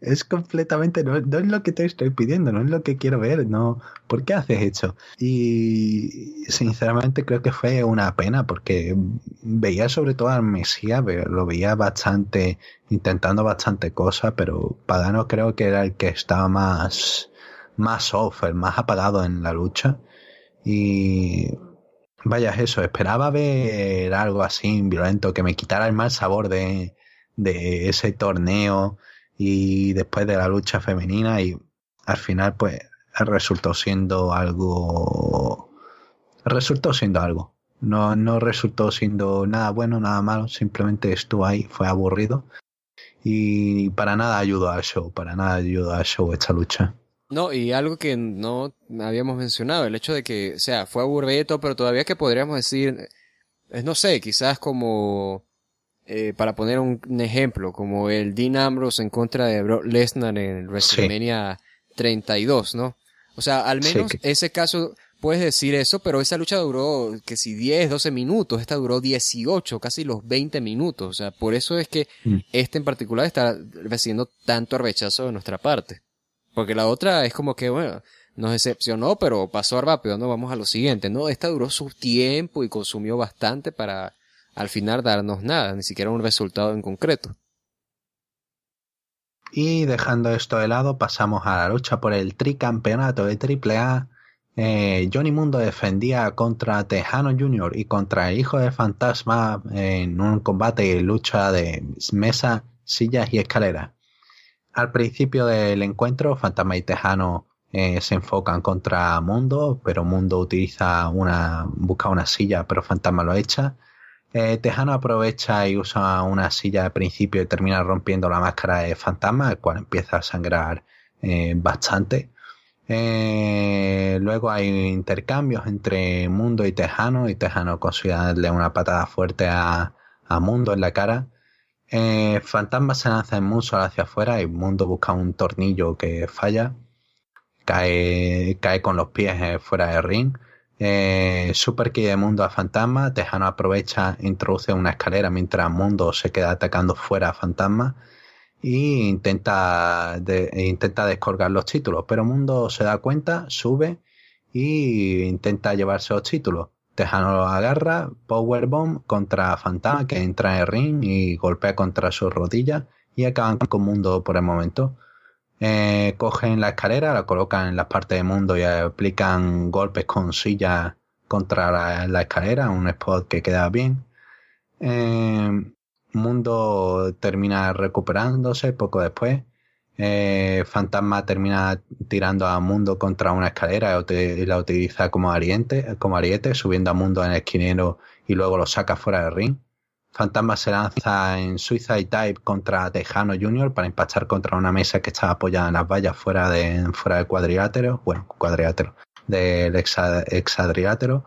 es completamente, no, es lo que te estoy pidiendo, no es lo que quiero ver, no, ¿por qué haces eso? Y sinceramente creo que fue una pena porque veía sobre todo al Mesías, lo veía bastante, intentando bastante cosas, pero Pagano creo que era el que estaba más, más off, el más apagado en la lucha. Y vaya, eso, esperaba ver algo así violento, que me quitara el mal sabor de, de ese torneo y después de la lucha femenina y al final pues resultó siendo algo resultó siendo algo. No, no resultó siendo nada bueno nada malo simplemente estuvo ahí fue aburrido y para nada ayudó al show para nada ayudó al show esta lucha. No, y algo que no habíamos mencionado, el hecho de que, o sea, fue aburrido, pero todavía que podríamos decir, no sé, quizás como eh, para poner un, ejemplo, como el Dean Ambrose en contra de Brock Lesnar en WrestleMania 32, ¿no? O sea, al menos ese caso puedes decir eso, pero esa lucha duró que si 10, 12 minutos, esta duró 18, casi los 20 minutos, o sea, por eso es que mm. este en particular está recibiendo tanto rechazo de nuestra parte. Porque la otra es como que, bueno, nos decepcionó, pero pasó rápido, ¿no? Vamos a lo siguiente, ¿no? Esta duró su tiempo y consumió bastante para al final darnos nada, ni siquiera un resultado en concreto. Y dejando esto de lado, pasamos a la lucha por el tricampeonato de AAA. Eh, Johnny Mundo defendía contra Tejano Jr. y contra el hijo del fantasma en un combate y lucha de mesa, sillas y escaleras. Al principio del encuentro, Fantasma y Tejano eh, se enfocan contra Mundo, pero Mundo utiliza una, busca una silla, pero Fantasma lo echa. Eh, Tejano aprovecha y usa una silla de principio y termina rompiendo la máscara de fantasma, el cual empieza a sangrar eh, bastante. Eh, luego hay intercambios entre Mundo y Tejano y Tejano consigue darle una patada fuerte a, Mundo en la cara. fantasma se lanza en Mundo hacia afuera y Mundo busca un tornillo que falla. Cae, cae con los pies fuera del ring. Eh, Super de Mundo a Fantasma, Tejano aprovecha, introduce una escalera mientras Mundo se queda atacando fuera a Fantasma y intenta, intenta descolgar los títulos, pero Mundo se da cuenta, sube e intenta llevarse los títulos. Tejano lo agarra, Powerbomb contra Fantasma que entra en el ring y golpea contra sus rodillas y acaban con Mundo por el momento. Eh, cogen la escalera, la colocan en las partes del mundo y aplican golpes con silla contra la, escalera, un spot que queda bien. Eh, mundo termina recuperándose poco después. Eh, Fantasma termina tirando a Mundo contra una escalera y la utiliza como ariete, como ariete, subiendo a Mundo en el esquinero y luego lo saca fuera del ring. Fantasma se lanza en Suicide Type contra Tejano Jr. para impactar contra una mesa que estaba apoyada en las vallas fuera, de, fuera del cuadrilátero, bueno, cuadrilátero, del hexadrilátero.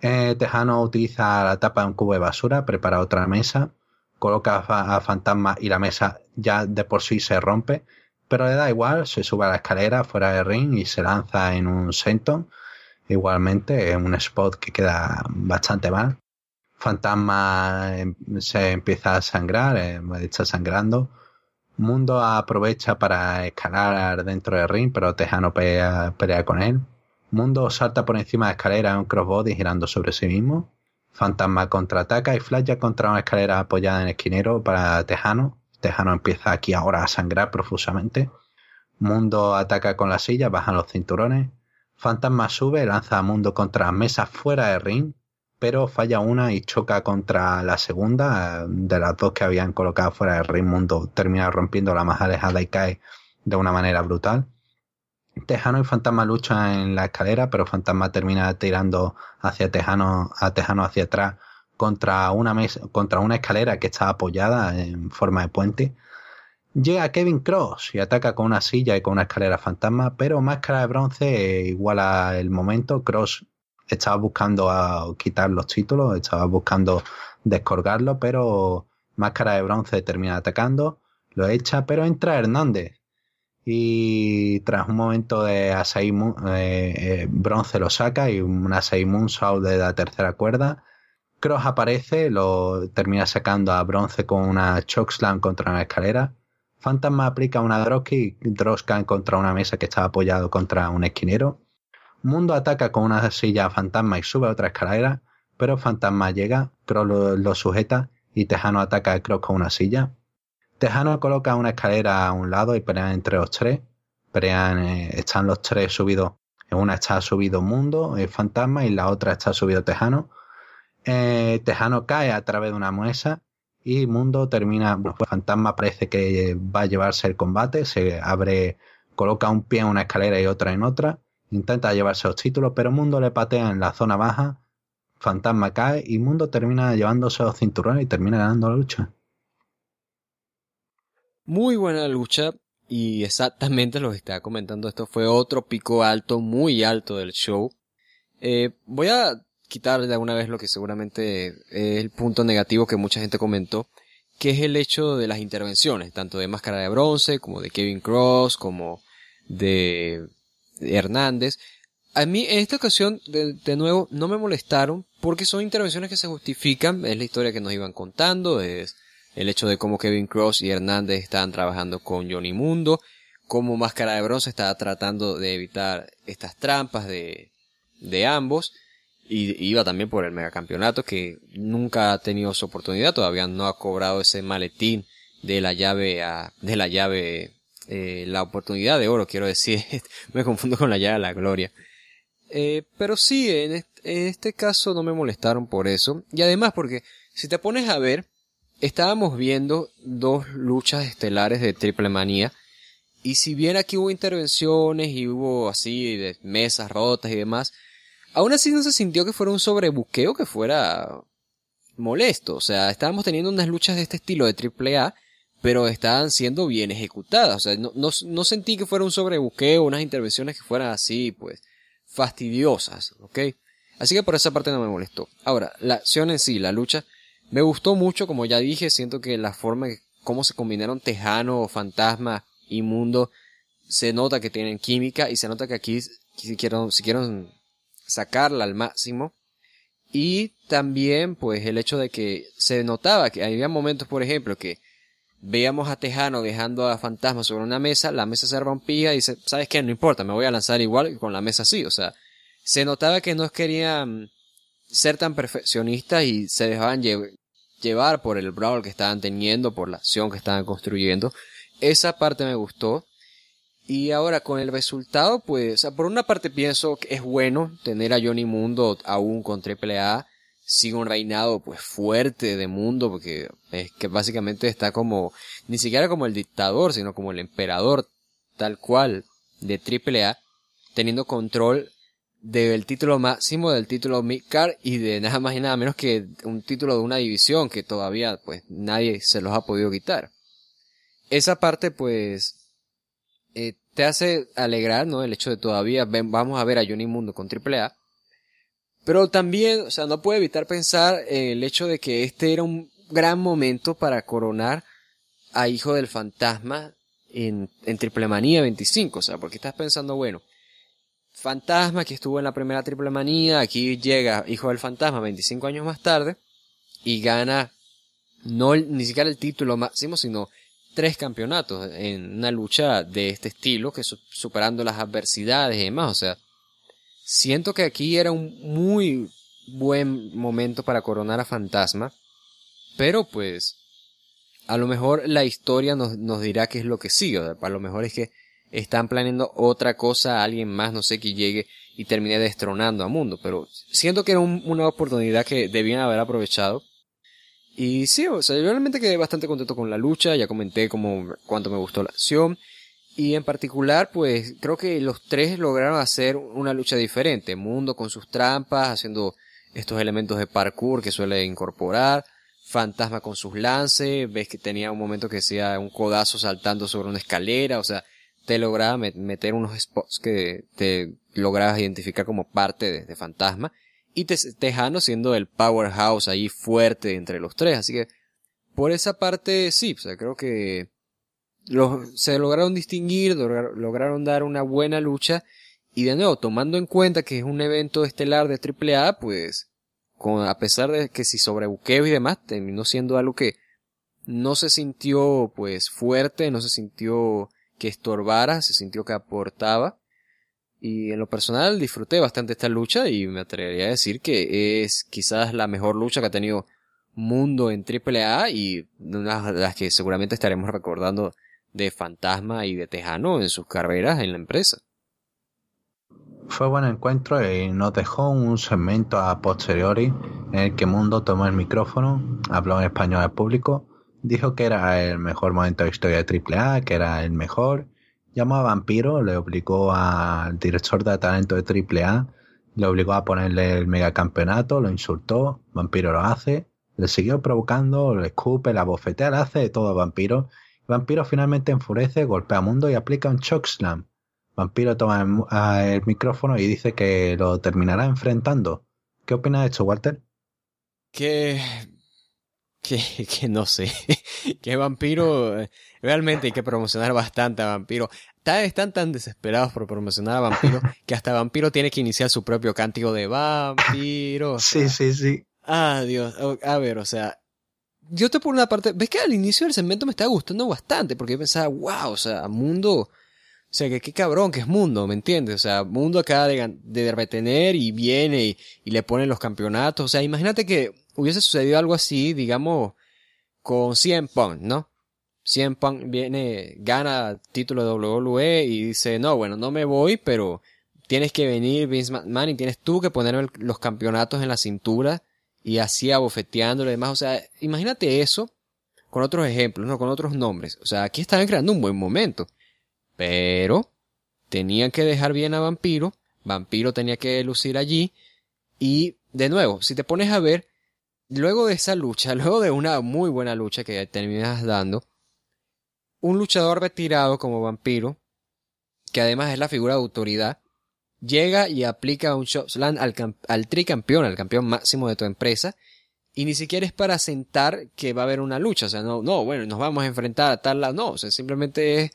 Eh, Tejano utiliza la tapa de un cubo de basura, prepara otra mesa, coloca a, Fantasma y la mesa ya de por sí se rompe, pero le da igual, se sube a la escalera fuera del ring y se lanza en un senton, igualmente en un spot que queda bastante mal. Fantasma em, se empieza a sangrar, eh, está sangrando. Mundo aprovecha para escalar dentro del ring, pero Tejano pelea, con él. Mundo salta por encima de escalera un crossbody girando sobre sí mismo. Fantasma contraataca y flasha contra una escalera apoyada en el esquinero para Tejano. Tejano empieza aquí ahora a sangrar profusamente. Mundo ataca con la silla, bajan los cinturones. Fantasma sube, lanza a Mundo contra mesas fuera del ring pero falla una y choca contra la segunda de las dos que habían colocado fuera del ring. Mundo termina rompiendo la más alejada y cae de una manera brutal. Tejano y Fantasma luchan en la escalera, pero Fantasma termina tirando hacia Tejano, a Tejano hacia atrás contra una mesa, contra una escalera que está apoyada en forma de puente. Llega Kevin Cross y ataca con una silla y con una escalera fantasma, pero Máscara de Bronce iguala el momento. Cross estaba buscando a quitar los títulos, estaba buscando descolgarlo, pero Máscara de Bronce termina atacando, lo echa, pero entra Hernández. Y tras un momento de Asai eh, eh, Bronce lo saca y un Asai Moonsault de la tercera cuerda. Cross aparece, lo termina sacando a Bronce con una Chokeslam contra una escalera. Fantasma aplica una Drosky y Droska contra una mesa que estaba apoyado contra un esquinero. Mundo ataca con una silla a Fantasma y sube a otra escalera, pero Fantasma llega, Cross lo, sujeta y Tejano ataca a Cross con una silla. Tejano coloca una escalera a un lado y pelean entre los tres. Pelean, eh, están los tres subidos. En una está subido Mundo, el Fantasma, y la otra está subido Tejano. Eh, Tejano cae a través de una mesa y Mundo termina. Bueno, pues Fantasma parece que va a llevarse el combate. Se abre, coloca un pie en una escalera y otra en otra Intenta llevarse los títulos, pero Mundo le patea en la zona baja. Fantasma cae y Mundo termina llevándose los cinturones y termina ganando la lucha. Muy buena lucha y exactamente lo que estaba comentando. Esto fue otro pico alto, muy alto del show. Eh, voy a quitar de alguna vez lo que seguramente es el punto negativo que mucha gente comentó, que es el hecho de las intervenciones, tanto de Máscara de Bronce, como de Kevin Cross, como de Hernández. A mí en esta ocasión, de, nuevo, no me molestaron porque son intervenciones que se justifican, es la historia que nos iban contando, es el hecho de cómo Kevin Cross y Hernández estaban trabajando con Johnny Mundo, cómo Máscara de Bronce estaba tratando de evitar estas trampas de, de ambos, y iba también por el megacampeonato que nunca ha tenido su oportunidad, todavía no ha cobrado ese maletín de la llave a, de la llave eh, la oportunidad de oro, quiero decir, me confundo con la llave de la gloria. Eh, pero sí, en este, caso no me molestaron por eso. Y además porque, si te pones a ver, estábamos viendo dos luchas estelares de triple manía. Y si bien aquí hubo intervenciones y hubo así mesas rotas y demás, aún así no se sintió que fuera un sobrebuqueo que fuera molesto. O sea, estábamos teniendo unas luchas de este estilo de triple A pero estaban siendo bien ejecutadas. O sea, no, no, sentí que fuera un sobrebuqueo, unas intervenciones que fueran así, pues, fastidiosas, ¿ok? Así que por esa parte no me molestó. Ahora, la acción en sí, la lucha, me gustó mucho, como ya dije, siento que la forma, en cómo se combinaron Tejano, Fantasma y Mundo, se nota que tienen química y se nota que aquí si quieren, si quieren sacarla al máximo. Y también, pues, el hecho de que se notaba que había momentos, por ejemplo, que veíamos a Tejano dejando a Fantasma sobre una mesa, la mesa se rompía y dice, ¿sabes qué? No importa, me voy a lanzar igual con la mesa así. O sea, se notaba que no querían ser tan perfeccionistas y se dejaban llevar por el brawl que estaban teniendo, por la acción que estaban construyendo. Esa parte me gustó. Y ahora con el resultado, pues, por una parte pienso que es bueno tener a Johnny Mundo aún con AAA sigue un reinado pues fuerte de mundo porque es que básicamente está como ni siquiera como el dictador sino como el emperador tal cual de AAA teniendo control del título máximo del título Midcard y de nada más y nada menos que un título de una división que todavía pues nadie se los ha podido quitar. Esa parte pues eh, te hace alegrar no el hecho de todavía vamos a ver a Johnny Mundo con AAA pero también, o sea, no puedo evitar pensar en el hecho de que este era un gran momento para coronar a Hijo del Fantasma en, en Triple Manía 25. O sea, porque estás pensando, bueno, Fantasma que estuvo en la primera Triple Manía, aquí llega Hijo del Fantasma 25 años más tarde y gana no ni siquiera el título máximo, sino tres campeonatos en una lucha de este estilo, que superando las adversidades y demás. O sea, Siento que aquí era un muy buen momento para coronar a Fantasma, pero pues a lo mejor la historia nos, nos dirá qué es lo que sigue. A lo mejor es que están planeando otra cosa, alguien más, no sé, que llegue y termine destronando a Mundo. Pero siento que era una oportunidad que debían haber aprovechado. Y sí, o sea, yo realmente quedé bastante contento con la lucha. Ya comenté como cuánto me gustó la acción. Y en particular, pues creo que los tres lograron hacer una lucha diferente. Mundo con sus trampas, haciendo estos elementos de parkour que suele incorporar. Fantasma con sus lances. Ves que tenía un momento que hacía un codazo saltando sobre una escalera. O sea, te lograba meter unos spots que te lograbas identificar como parte de, de Fantasma. Y Tejano siendo el powerhouse ahí fuerte entre los tres. Así que por esa parte sí, o sea, creo que se lograron distinguir, lograron dar una buena lucha. Y de nuevo, tomando en cuenta que es un evento estelar de AAA, pues, con, a pesar de que si sobrebuqueo y demás, terminó siendo algo que no se sintió, pues, fuerte, no se sintió que estorbara, se sintió que aportaba. Y en lo personal disfruté bastante esta lucha y me atrevería a decir que es quizás la mejor lucha que ha tenido Mundo en AAA y una de las que seguramente estaremos recordando de Fantasma y de Tejano en sus carreras en la empresa. Fue buen encuentro y nos dejó un segmento a posteriori en el que Mundo tomó el micrófono, habló en español al público, dijo que era el mejor momento de historia de AAA, que era el mejor llamó a Vampiro, le obligó al director de talento de AAA, le obligó a ponerle el megacampeonato, lo insultó, Vampiro lo hace, le siguió provocando, le escupe, la bofetea, le hace de todo Vampiro. Vampiro finalmente enfurece, golpea a Mundo y aplica un chokeslam. Vampiro toma el, micrófono y dice que lo terminará enfrentando. ¿Qué opinas de esto, Walter? Que que, que no sé, que Vampiro, eh, realmente hay que promocionar bastante a Vampiro. Están tan desesperados por promocionar a Vampiro que hasta Vampiro tiene que iniciar su propio cántico de Vampiro. sí, sí, sí. Ah, Dios. A ver, o sea, yo te por una parte, ves que al inicio del segmento me estaba gustando bastante porque yo pensaba, wow, o sea, Mundo, o sea, que qué cabrón que es Mundo, ¿me entiendes? O sea, Mundo acaba de, de retener y viene y, le ponen los campeonatos. O sea, imagínate que hubiese sucedido algo así, digamos, con CM Punk, ¿no? CM Punk viene, gana título de WWE y dice, no, bueno, no me voy, pero tienes que venir Vince McMahon y tienes tú que poner los campeonatos en la cintura y así abofeteándolo y demás. O sea, imagínate eso con otros ejemplos, ¿no? Con otros nombres. O sea, aquí estaban creando un buen momento. Pero tenían que dejar bien a Vampiro. Vampiro tenía que lucir allí. Y, de nuevo, si te pones a ver, luego de esa lucha, luego de una muy buena lucha que terminas dando, un luchador retirado como vampiro, que además es la figura de autoridad, llega y aplica un Shopsland al, al tricampeón, al campeón máximo de tu empresa, y ni siquiera es para sentar que va a haber una lucha, o sea, no, no, bueno, nos vamos a enfrentar a tal lado, no, o sea, simplemente es,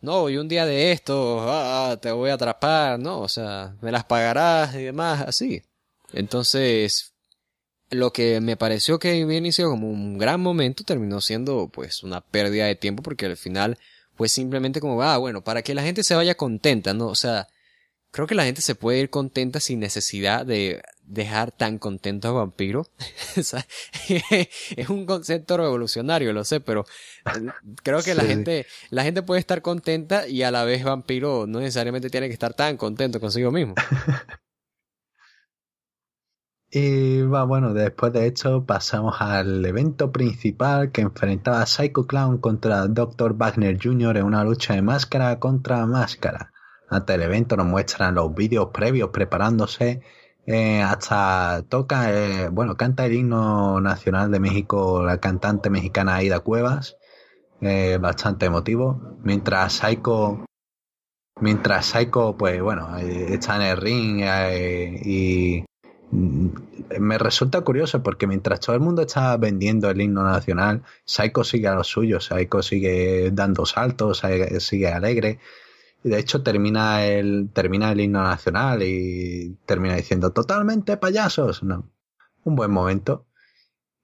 no, y un día de esto, ah, te voy a atrapar, no, o sea, me las pagarás y demás, así. Entonces, lo que me pareció que había iniciado como un gran momento terminó siendo pues una pérdida de tiempo porque al final fue simplemente como, ah, bueno, para que la gente se vaya contenta, ¿no? O sea, creo que la gente se puede ir contenta sin necesidad de dejar tan contento a Vampiro. es un concepto revolucionario, lo sé, pero eh, creo que la gente, la gente puede estar contenta y a la vez Vampiro no necesariamente tiene que estar tan contento consigo mismo. Y va, bueno, después de esto pasamos al evento principal que enfrentaba a Psycho Clown contra Dr. Wagner Jr. en una lucha de máscara contra máscara. Ante el evento nos muestran los vídeos previos preparándose. Eh, hasta toca, eh, bueno, canta el himno nacional de México la cantante mexicana Aida Cuevas. Eh, bastante emotivo. Mientras Psycho mientras Psycho, pues bueno, está en el ring y Mm, me resulta curioso porque mientras todo el mundo está vendiendo el himno nacional, Saiko sigue a lo suyo, Saiko sigue dando saltos, sigue alegre. Y de hecho termina el, termina el himno nacional y termina diciendo totalmente payasos. No. Un buen momento.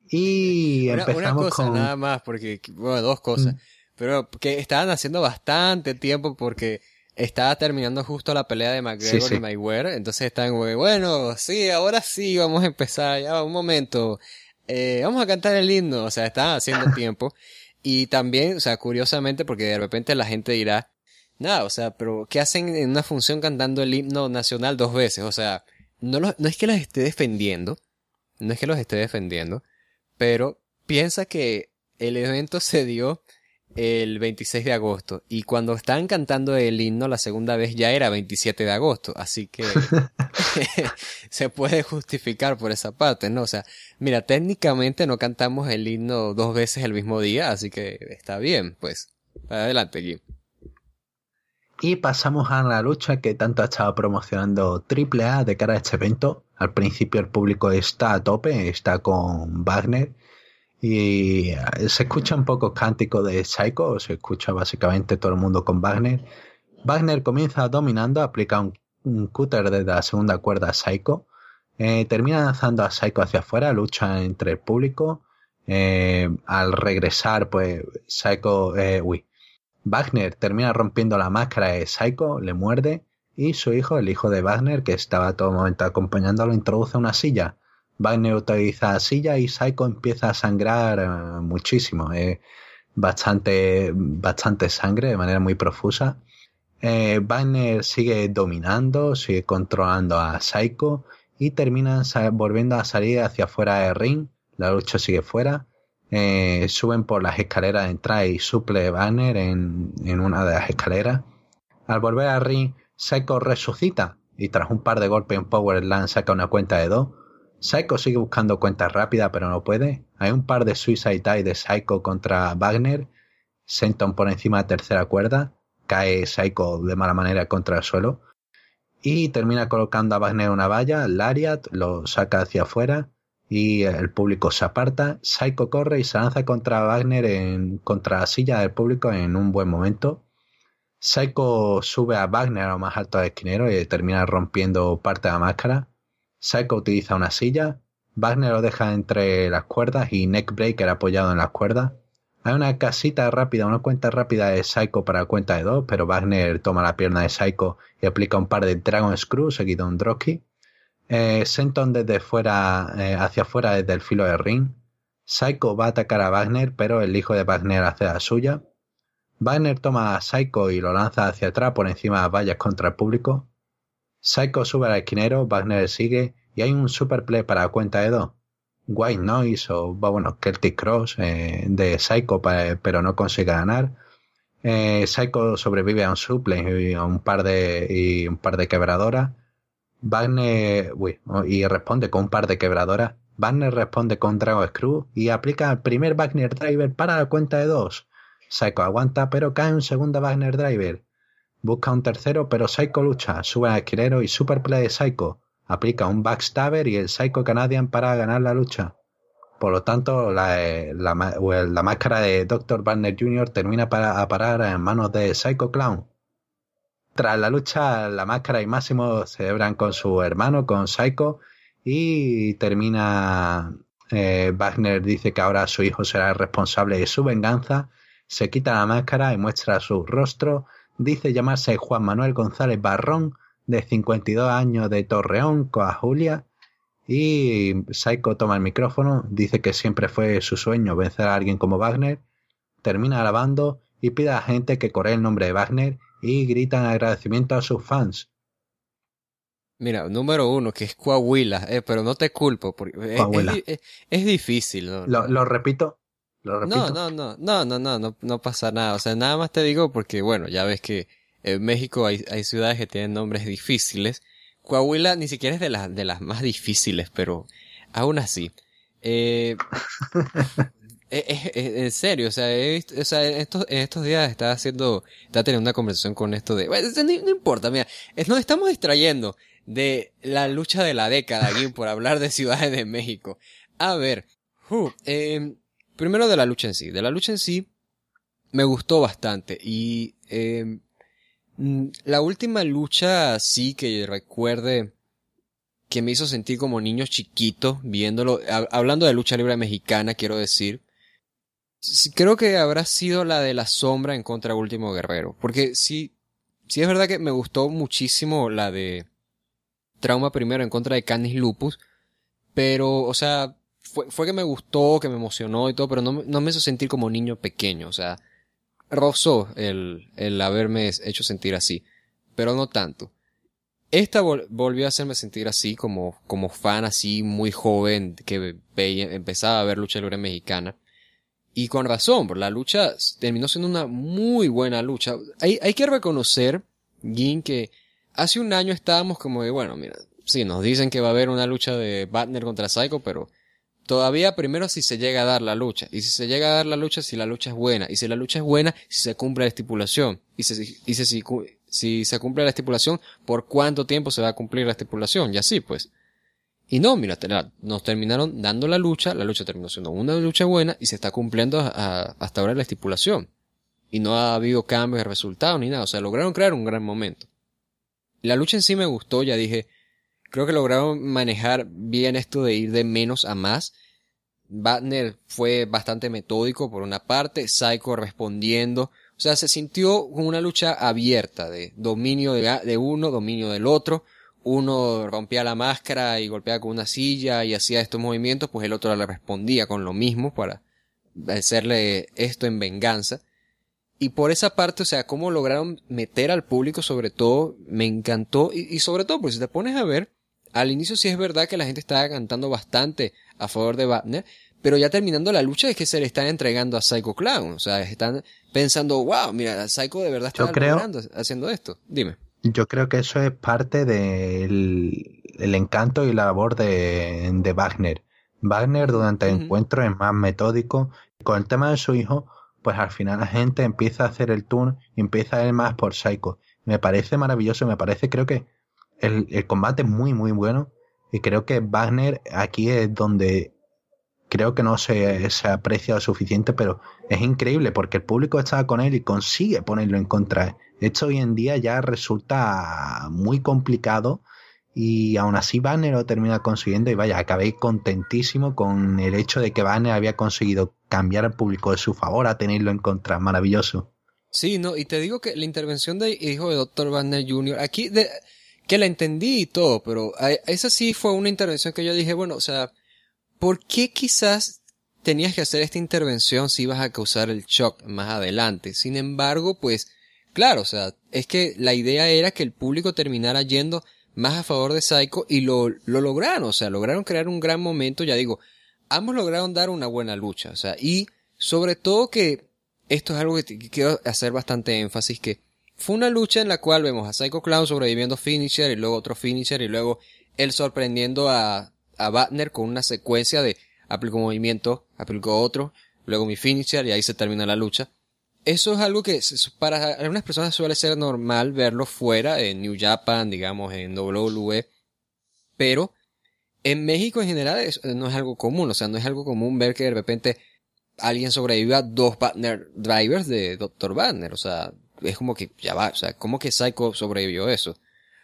Y empezamos cosa, con. Nada más, porque, bueno, dos cosas. Mm. Pero que estaban haciendo bastante tiempo porque estaba terminando justo la pelea de McGregor y Mayweather, entonces estaban bueno, sí, ahora sí, vamos a empezar, ya un momento, eh, vamos a cantar el himno, o sea, estaban haciendo tiempo. Y también, o sea, curiosamente, porque de repente la gente dirá, nada, o sea, pero ¿qué hacen en una función cantando el himno nacional dos veces? O sea, no, no es que los esté defendiendo, no es que los esté defendiendo, pero piensa que el evento se dio el 26 de agosto y cuando estaban cantando el himno la segunda vez ya era 27 de agosto, así que se puede justificar por esa parte, ¿no? O sea, mira, técnicamente no cantamos el himno dos veces el mismo día, así que está bien, pues. Adelante, Jim. Y pasamos a la lucha que tanto ha estado promocionando AAA de cara a este evento. Al principio el público está a tope, está con Wagner. Y eh, se escucha un poco cántico de Psycho, se escucha básicamente todo el mundo con Wagner. Wagner comienza dominando, aplica un, un desde la segunda cuerda a Psycho. Eh, termina lanzando a Psycho hacia afuera, lucha entre el público. Eh, al regresar, pues Psycho, uy, Wagner termina rompiendo la máscara de Psycho, le muerde y su hijo, el hijo de Wagner, que estaba todo momento acompañándolo, introduce una silla. Wagner utiliza la silla y Psycho empieza a sangrar eh, muchísimo. bastante, bastante sangre de manera muy profusa. Eh, Wagner sigue dominando, sigue controlando a Psycho y termina volviendo a salir hacia afuera del ring la lucha sigue fuera. Eh, suben por las escaleras de entrada y suple Banner en, en una de las escaleras. Al volver al ring, Psycho resucita y tras un par de golpes en Power saca una cuenta de dos. Psycho sigue buscando cuenta rápida pero no puede. Hay un par de Suicide Dive de Psycho contra Wagner. Senton por encima de tercera cuerda. Cae Psycho de mala manera contra el suelo. Y termina colocando a Wagner una valla. Lariat lo saca hacia afuera y el público se aparta. Psycho corre y se lanza contra Wagner en contra la silla del público en un buen momento. Psycho sube a Wagner a lo más alto del esquinero y termina rompiendo parte de la máscara. Psycho utiliza una silla. Wagner lo deja entre las cuerdas y Neckbreaker apoyado en las cuerdas. Hay una casita rápida, una cuenta rápida de Psycho para cuenta de dos, pero Wagner toma la pierna de Psycho y aplica un par de Dragon Screw seguido de un Dropkick. Eh, Senton desde fuera, eh, hacia afuera desde el filo del ring. Psycho va a atacar a Wagner, pero el hijo de Wagner hace la suya. Wagner toma a Psycho y lo lanza hacia atrás por encima de las vallas contra el público. Psycho sube al esquinero, Wagner sigue y hay un superplay para la cuenta de dos. White Noise o bueno, Celtic Cross eh, de Psycho, pero no consigue ganar. Psycho sobrevive a un suplex y un par de, y un par de quebradoras. Wagner y responde con un par de quebradoras. Wagner responde con Dragon Screw y aplica el primer Wagner Driver para la cuenta de dos. Psycho aguanta, pero cae un segundo Wagner Driver. Busca un tercero, pero Psycho lucha, sube al esquilero y Superplay de Psycho. Aplica un Backstabber y el Psycho Canadian para ganar la lucha. Por lo tanto, la, la máscara de Dr. Wagner Jr. termina para, a parar en manos de Psycho Clown. Tras la lucha, la máscara y Máximo celebran con su hermano, con Psycho, y termina. Eh, Wagner dice que ahora su hijo será el responsable de su venganza. Se quita la máscara y muestra su rostro. Dice llamarse Juan Manuel González Barrón, de 52 años de Torreón, con Julia. Y Psycho toma el micrófono, dice que siempre fue su sueño vencer a alguien como Wagner. Termina grabando y pide a la gente que corre el nombre de Wagner y gritan agradecimiento a sus fans. Mira, número uno, que es Coahuila, eh, pero no te culpo, porque es, difícil. ¿no? Lo, repito, lo repito. No, no, no, no, no, no, no, pasa nada. O sea, nada más te digo porque, bueno, ya ves que en México hay, hay ciudades que tienen nombres difíciles. Coahuila ni siquiera es de las, de las más difíciles, pero aún así. Eh, en serio, o sea, o sea en, estos, en estos días estaba haciendo, estaba teniendo una conversación con esto de, bueno, no, importa, mira, nos estamos distrayendo de la lucha de la década aquí por hablar de ciudades de México. A ver, eh, primero de la lucha en sí, de la lucha en sí me gustó bastante y eh, la última lucha sí que recuerde que me hizo sentir como niño chiquito viéndolo, hablando de lucha libre mexicana, quiero decir, creo que habrá sido la de la sombra en contra Último Guerrero. Porque sí, sí es verdad que me gustó muchísimo la de Trauma primero en contra de Canis Lupus. Pero, o sea, fue, fue que me gustó, que me emocionó y todo, pero no, no me hizo sentir como niño pequeño. O sea, rozó el, el haberme hecho sentir así. Pero no tanto. Esta volvió a hacerme sentir así, como, como fan así, muy joven, que veía, empezaba a ver lucha libre mexicana. Y con razón, la lucha terminó siendo una muy buena lucha. Hay, hay que reconocer, Gin, que hace un año estábamos como de, bueno, mira, sí, nos dicen que va a haber una lucha de Batner contra Psycho, pero todavía primero si se llega a dar la lucha. Y si se llega a dar la lucha, si la lucha es buena. Y si la lucha es buena, si se cumple la estipulación. Y si, y si, si se cumple la estipulación, por cuánto tiempo se va a cumplir la estipulación, y así pues. Y no, mira, nos terminaron dando la lucha, la lucha terminó siendo una lucha buena y se está cumpliendo hasta ahora la estipulación. Y no ha habido cambios de resultado ni nada, o sea, lograron crear un gran momento. La lucha en sí me gustó, ya dije, creo que lograron manejar bien esto de ir de menos a más. Wagner fue bastante metódico por una parte, Psycho respondiendo, o sea, se sintió una lucha abierta de dominio de, uno, dominio del otro. Uno rompía la máscara y golpeaba con una silla y hacía estos movimientos, pues el otro le respondía con lo mismo para hacerle esto en venganza. Y por esa parte, o sea, cómo lograron meter al público, sobre todo, me encantó. Y, sobre todo, pues si te pones a ver, al inicio sí es verdad que la gente estaba cantando bastante a favor de Wagner, pero ya terminando la lucha es que se le están entregando a Psycho Clown. O sea, están pensando, wow, mira, Psycho de verdad está haciendo esto. Dime. Yo creo que eso es parte del el encanto y la labor de, de Wagner. Wagner durante el encuentro es más metódico. Con el tema de su hijo, pues al final la gente empieza a hacer el turn y empieza a ir más por Psycho. Me parece maravilloso, me parece, creo que el, el combate es muy, muy bueno. Y creo que Wagner aquí es donde creo que no se, se aprecia lo suficiente, pero es increíble porque el público está con él y consigue ponerlo en contra. Esto hoy en día ya resulta muy complicado y aún así Banner lo termina consiguiendo y vaya, acabé contentísimo con el hecho de que Banner había conseguido cambiar al público de su favor a tenerlo en contra, maravilloso. Sí, no, y te digo que la intervención de hijo de Dr. Banner Jr., aquí, de, que la entendí y todo, pero esa sí fue una intervención que yo dije, bueno, o sea, ¿por qué quizás tenías que hacer esta intervención si ibas a causar el shock más adelante? Sin embargo, pues, claro, o sea, es que la idea era que el público terminara yendo más a favor de Psycho y lo, lo lograron, o sea, lograron crear un gran momento, ya digo, ambos lograron dar una buena lucha, o sea, y sobre todo que esto es algo que quiero hacer bastante énfasis, que fue una lucha en la cual vemos a Psycho Clown sobreviviendo finisher y luego otro finisher y luego él sorprendiendo a, a Batner con una secuencia de aplicó movimiento, aplicó otro, luego mi finisher y ahí se termina la lucha eso es algo que para algunas personas suele ser normal verlo fuera, en New Japan, digamos, en WWE, pero en México en general no es algo común, o sea, no es algo común ver que de repente alguien sobreviva a dos partner drivers de Dr. Banner, o sea, es como que ya va, o sea, ¿cómo que Psycho sobrevivió eso?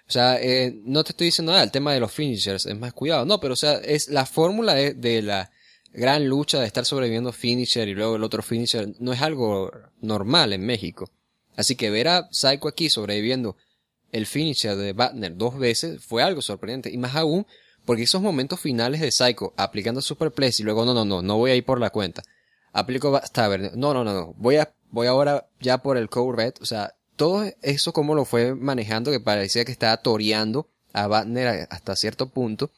O sea, eh, no te estoy diciendo nada, el tema de los finishers es más cuidado, no, pero o sea, es la fórmula de la gran lucha de estar sobreviviendo finisher y luego el otro finisher no es algo normal en México. Así que ver a Psycho aquí sobreviviendo el finisher de Batner dos veces fue algo sorprendente. Y más aún porque esos momentos finales de Psycho aplicando Superplex y luego no, no, no, no voy a ir por la cuenta. Aplico Tavern. No, no, no, no. Voy a, voy ahora ya por el Code Red. O sea, todo eso como lo fue manejando que parecía que estaba toreando a Batner hasta cierto punto.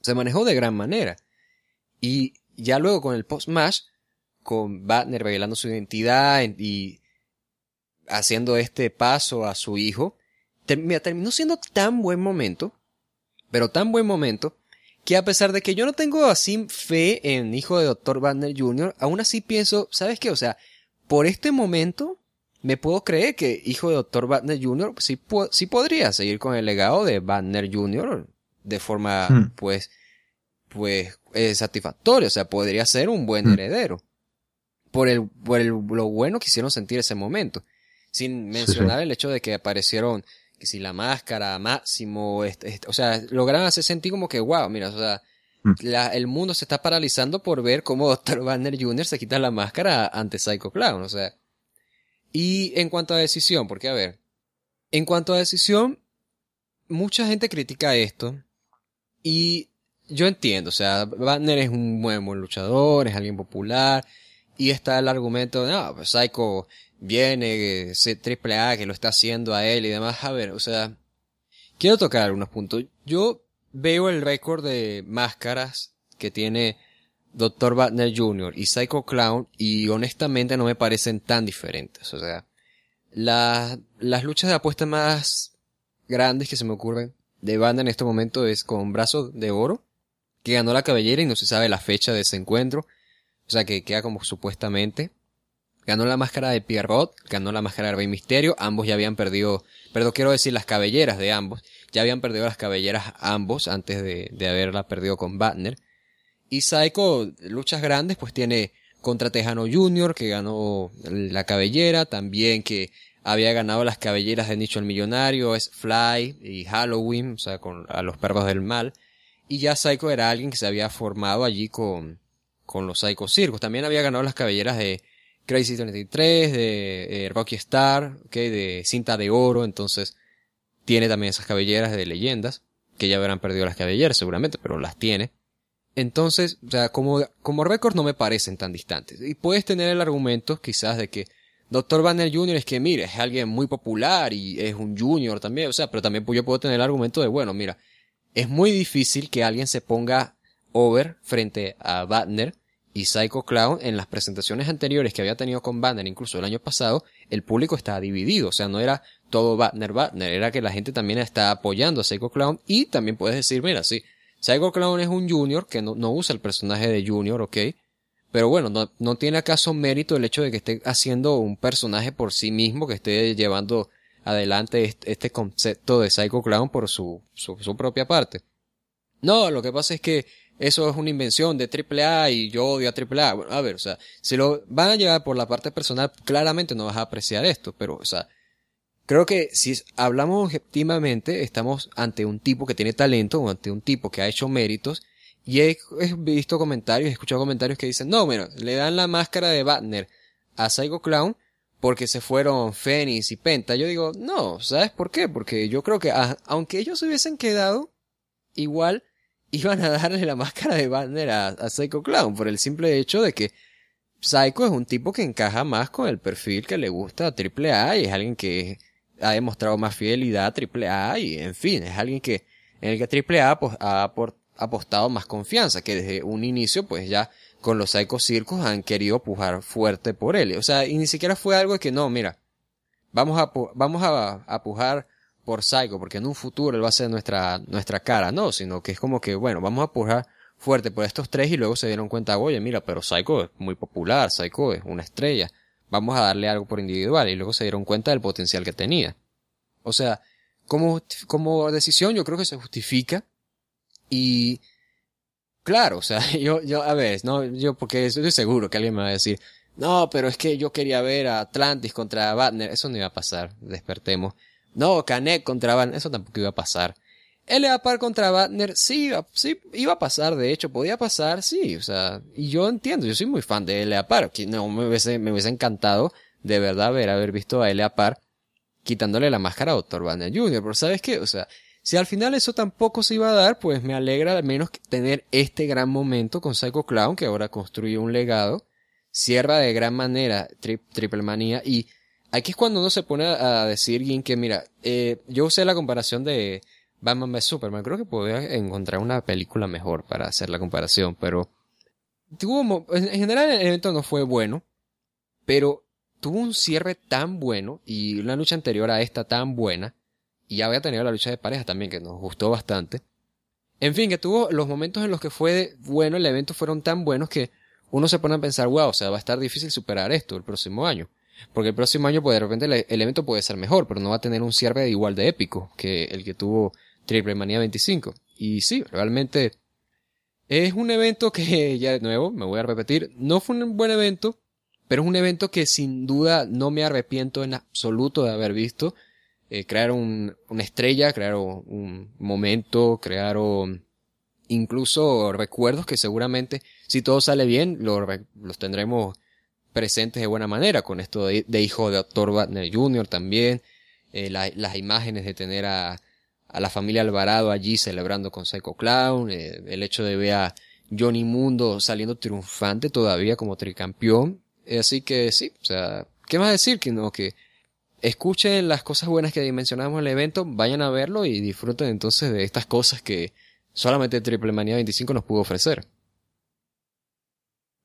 Se manejó de gran manera. Y ya luego con el post-match, con Batner revelando su identidad y haciendo este paso a su hijo, terminó siendo tan buen momento, pero tan buen momento, que a pesar de que yo no tengo así fe en hijo de Dr. Banner Jr., aún así pienso, ¿sabes qué? O sea, por este momento me puedo creer que hijo de Dr. Banner Jr. sí, sí podría seguir con el legado de Banner Jr. de forma, hmm. pues, pues es satisfactorio, o sea, podría ser un buen mm. heredero. Por el, por el, lo bueno que hicieron sentir ese momento. Sin mencionar el hecho de que aparecieron, que si la máscara, Máximo, o sea, lograron hacer sentir como que, wow, mira, o sea, mm. la, el mundo se está paralizando por ver cómo Dr. Banner Jr. se quita la máscara ante Psycho Clown, o sea. Y en cuanto a decisión, porque a ver, en cuanto a decisión, mucha gente critica esto y yo entiendo, o sea, Banner es un buen, buen luchador, es alguien popular, y está el argumento de, no, pues Psycho viene, triple A que lo está haciendo a él y demás. A ver, o sea, quiero tocar algunos puntos. Yo veo el récord de máscaras que tiene Dr. Wagner Jr. y Psycho Clown y honestamente no me parecen tan diferentes. O sea, las luchas de apuesta más grandes que se me ocurren de banda en este momento es con brazos de oro que ganó la cabellera y no se sabe la fecha de ese encuentro. O sea que queda como supuestamente. ganó la máscara de Pierrot, ganó la máscara de Rey Misterio, ambos ya habían perdido, perdón, quiero decir las cabelleras de ambos, ya habían perdido las cabelleras ambos antes de, de haberla perdido con Batner. Y Psycho, luchas grandes, pues tiene contra Tejano Jr., que ganó la cabellera, también que había ganado las cabelleras de Nicho el Millonario, es Fly y Halloween, o sea, con a los perros del mal. Y ya Psycho era alguien que se había formado allí con, con los Psycho Circus. También había ganado las cabelleras de Crazy 33, de eh, Rocky Star, okay, de cinta de oro, entonces tiene también esas cabelleras de leyendas, que ya habrán perdido las cabelleras seguramente, pero las tiene. Entonces, o sea, como, como récords no me parecen tan distantes. Y puedes tener el argumento quizás de que Doctor Banner Jr. es que, mire, es alguien muy popular y es un junior también, o sea, pero también yo puedo tener el argumento de, bueno, mira, es muy difícil que alguien se ponga over frente a Banner y Psycho Clown en las presentaciones anteriores que había tenido con Banner, incluso el año pasado, el público estaba dividido, o sea, no era todo Banner Banner, era que la gente también está apoyando a Psycho Clown y también puedes decir, mira, sí, Psycho Clown es un junior que no, no usa el personaje de junior, ok, pero bueno, no, no tiene acaso mérito el hecho de que esté haciendo un personaje por sí mismo, que esté llevando adelante este, concepto de Psycho Clown por su, su, propia parte. No, lo que pasa es que eso es una invención de AAA y yo odio a AAA. Bueno, a ver, o sea, si lo van a llevar por la parte personal, claramente no vas a apreciar esto, pero, o sea, creo que si hablamos objetivamente, estamos ante un tipo que tiene talento o ante un tipo que ha hecho méritos y he, visto comentarios, he escuchado comentarios que dicen, no, mira, le dan la máscara de Batner a Psycho Clown porque se fueron Phoenix y Penta. Yo digo, no, ¿sabes por qué? Porque yo creo que aunque ellos se hubiesen quedado, igual iban a darle la máscara de Batner a, a Psycho Clown por el simple hecho de que Psycho es un tipo que encaja más con el perfil que le gusta a AAA y es alguien que ha demostrado más fidelidad a AAA y en fin, es alguien que en el que AAA pues, ha apostado más confianza, que desde un inicio pues ya con los Psycho Circus han querido pujar fuerte por él. O sea, y ni siquiera fue algo que no, mira, vamos a, vamos a, pujar por Psycho, porque en un futuro él va a ser nuestra, nuestra cara, no, sino que es como que, bueno, vamos a pujar fuerte por estos tres y luego se dieron cuenta, oye, mira, pero Psycho es muy popular, Psycho es una estrella, vamos a darle algo por individual y luego se dieron cuenta del potencial que tenía. O sea, como, como decisión yo creo que se justifica y claro, o sea, yo, yo, a ver, no, yo porque estoy seguro que alguien me va a decir, no, pero es que yo quería ver a Atlantis contra Batner, eso no iba a pasar, despertemos. No, Canek contra Batner, eso tampoco iba a pasar. L.A. Par contra Batner, sí, sí, iba a pasar, de hecho, podía pasar, sí, o sea, y yo entiendo, yo soy muy fan de L.A. Par, que no, me hubiese, me hubiese encantado de verdad ver, haber visto a L.A. Par quitándole la máscara a Dr. Banner Jr., pero ¿sabes qué? O sea, si al final eso tampoco se iba a dar, pues me alegra al menos tener este gran momento con Psycho Clown, que ahora construye un legado, cierra de gran manera Triple Manía, y aquí es cuando uno se pone a decir, que mira, eh, yo usé la comparación de Batman vs Superman, creo que podría encontrar una película mejor para hacer la comparación, pero tuvo, en general el evento no fue bueno, pero tuvo un cierre tan bueno y una lucha anterior a esta tan buena, y ya había tenido la lucha de pareja también, que nos gustó bastante. En fin, que tuvo los momentos en los que fue bueno, el evento fueron tan buenos que uno se pone a pensar, wow, o sea, va a estar difícil superar esto el próximo año. Porque el próximo año, pues de repente el, evento puede ser mejor, pero no va a tener un cierre igual de épico que el que tuvo Triple Manía 25. Y sí, realmente es un evento que, ya de nuevo, me voy a repetir, no fue un buen evento, pero es un evento que sin duda no me arrepiento en absoluto de haber visto eh, crearon una estrella, crearon un momento, crearon incluso recuerdos que seguramente, si todo sale bien, los, tendremos presentes de buena manera, con esto de, hijo de Dr. Wagner Jr. también, eh, las imágenes de tener a, a, la familia Alvarado allí celebrando con Psycho Clown, eh, el hecho de ver a Johnny Mundo saliendo triunfante todavía como tricampeón, así que sí, o sea, ¿qué más decir que no? Que escuchen las cosas buenas que dimensionamos en el evento, vayan a verlo y disfruten entonces de estas cosas que solamente Triple Manía 25 nos pudo ofrecer.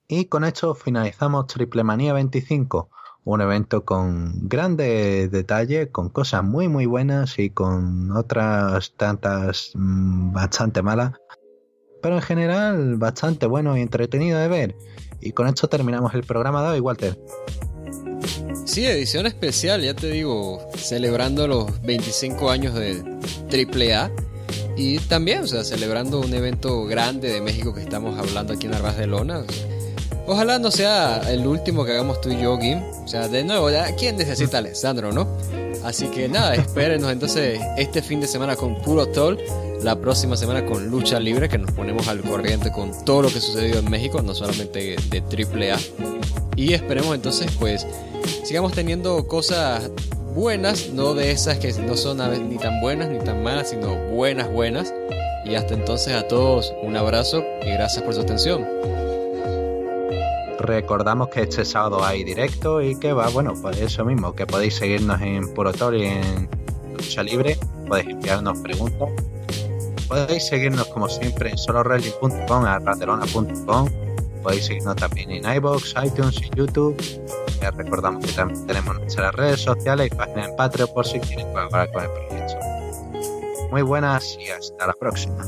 Y con esto finalizamos Triple Manía 25, un evento con grandes detalles, con cosas muy muy buenas y con otras tantas mm, bastante malas, pero en general bastante bueno y entretenido de ver. Y con esto terminamos el programa de hoy, Walter. Sí, edición especial, ya te digo, celebrando los 25 años de AAA y también, o sea, celebrando un evento grande de México que estamos hablando aquí en Arbaz de Lona. Ojalá no sea el último que hagamos tú y yo, Gim. O sea, de nuevo, ¿quién necesita a Alessandro, no? Así que nada, espérenos entonces este fin de semana con Puro Toll, la próxima semana con Lucha Libre, que nos ponemos al corriente con todo lo que sucedió en México, no solamente de AAA. Y esperemos entonces, pues, sigamos teniendo cosas buenas, no de esas que no son ni tan buenas ni tan malas, sino buenas, buenas. Y hasta entonces a todos un abrazo y gracias por su atención. Recordamos que este sábado hay directo y que va, bueno, pues eso mismo, que podéis seguirnos en Purotor y en Lucha Libre, podéis enviarnos preguntas. Podéis seguirnos como siempre en solorally.com, a raterona.com. Podéis seguirnos también en iBox, iTunes y YouTube. recordamos que también tenemos nuestras redes sociales y página en Patreon por si quieren colaborar con el proyecto. Muy buenas y hasta la próxima.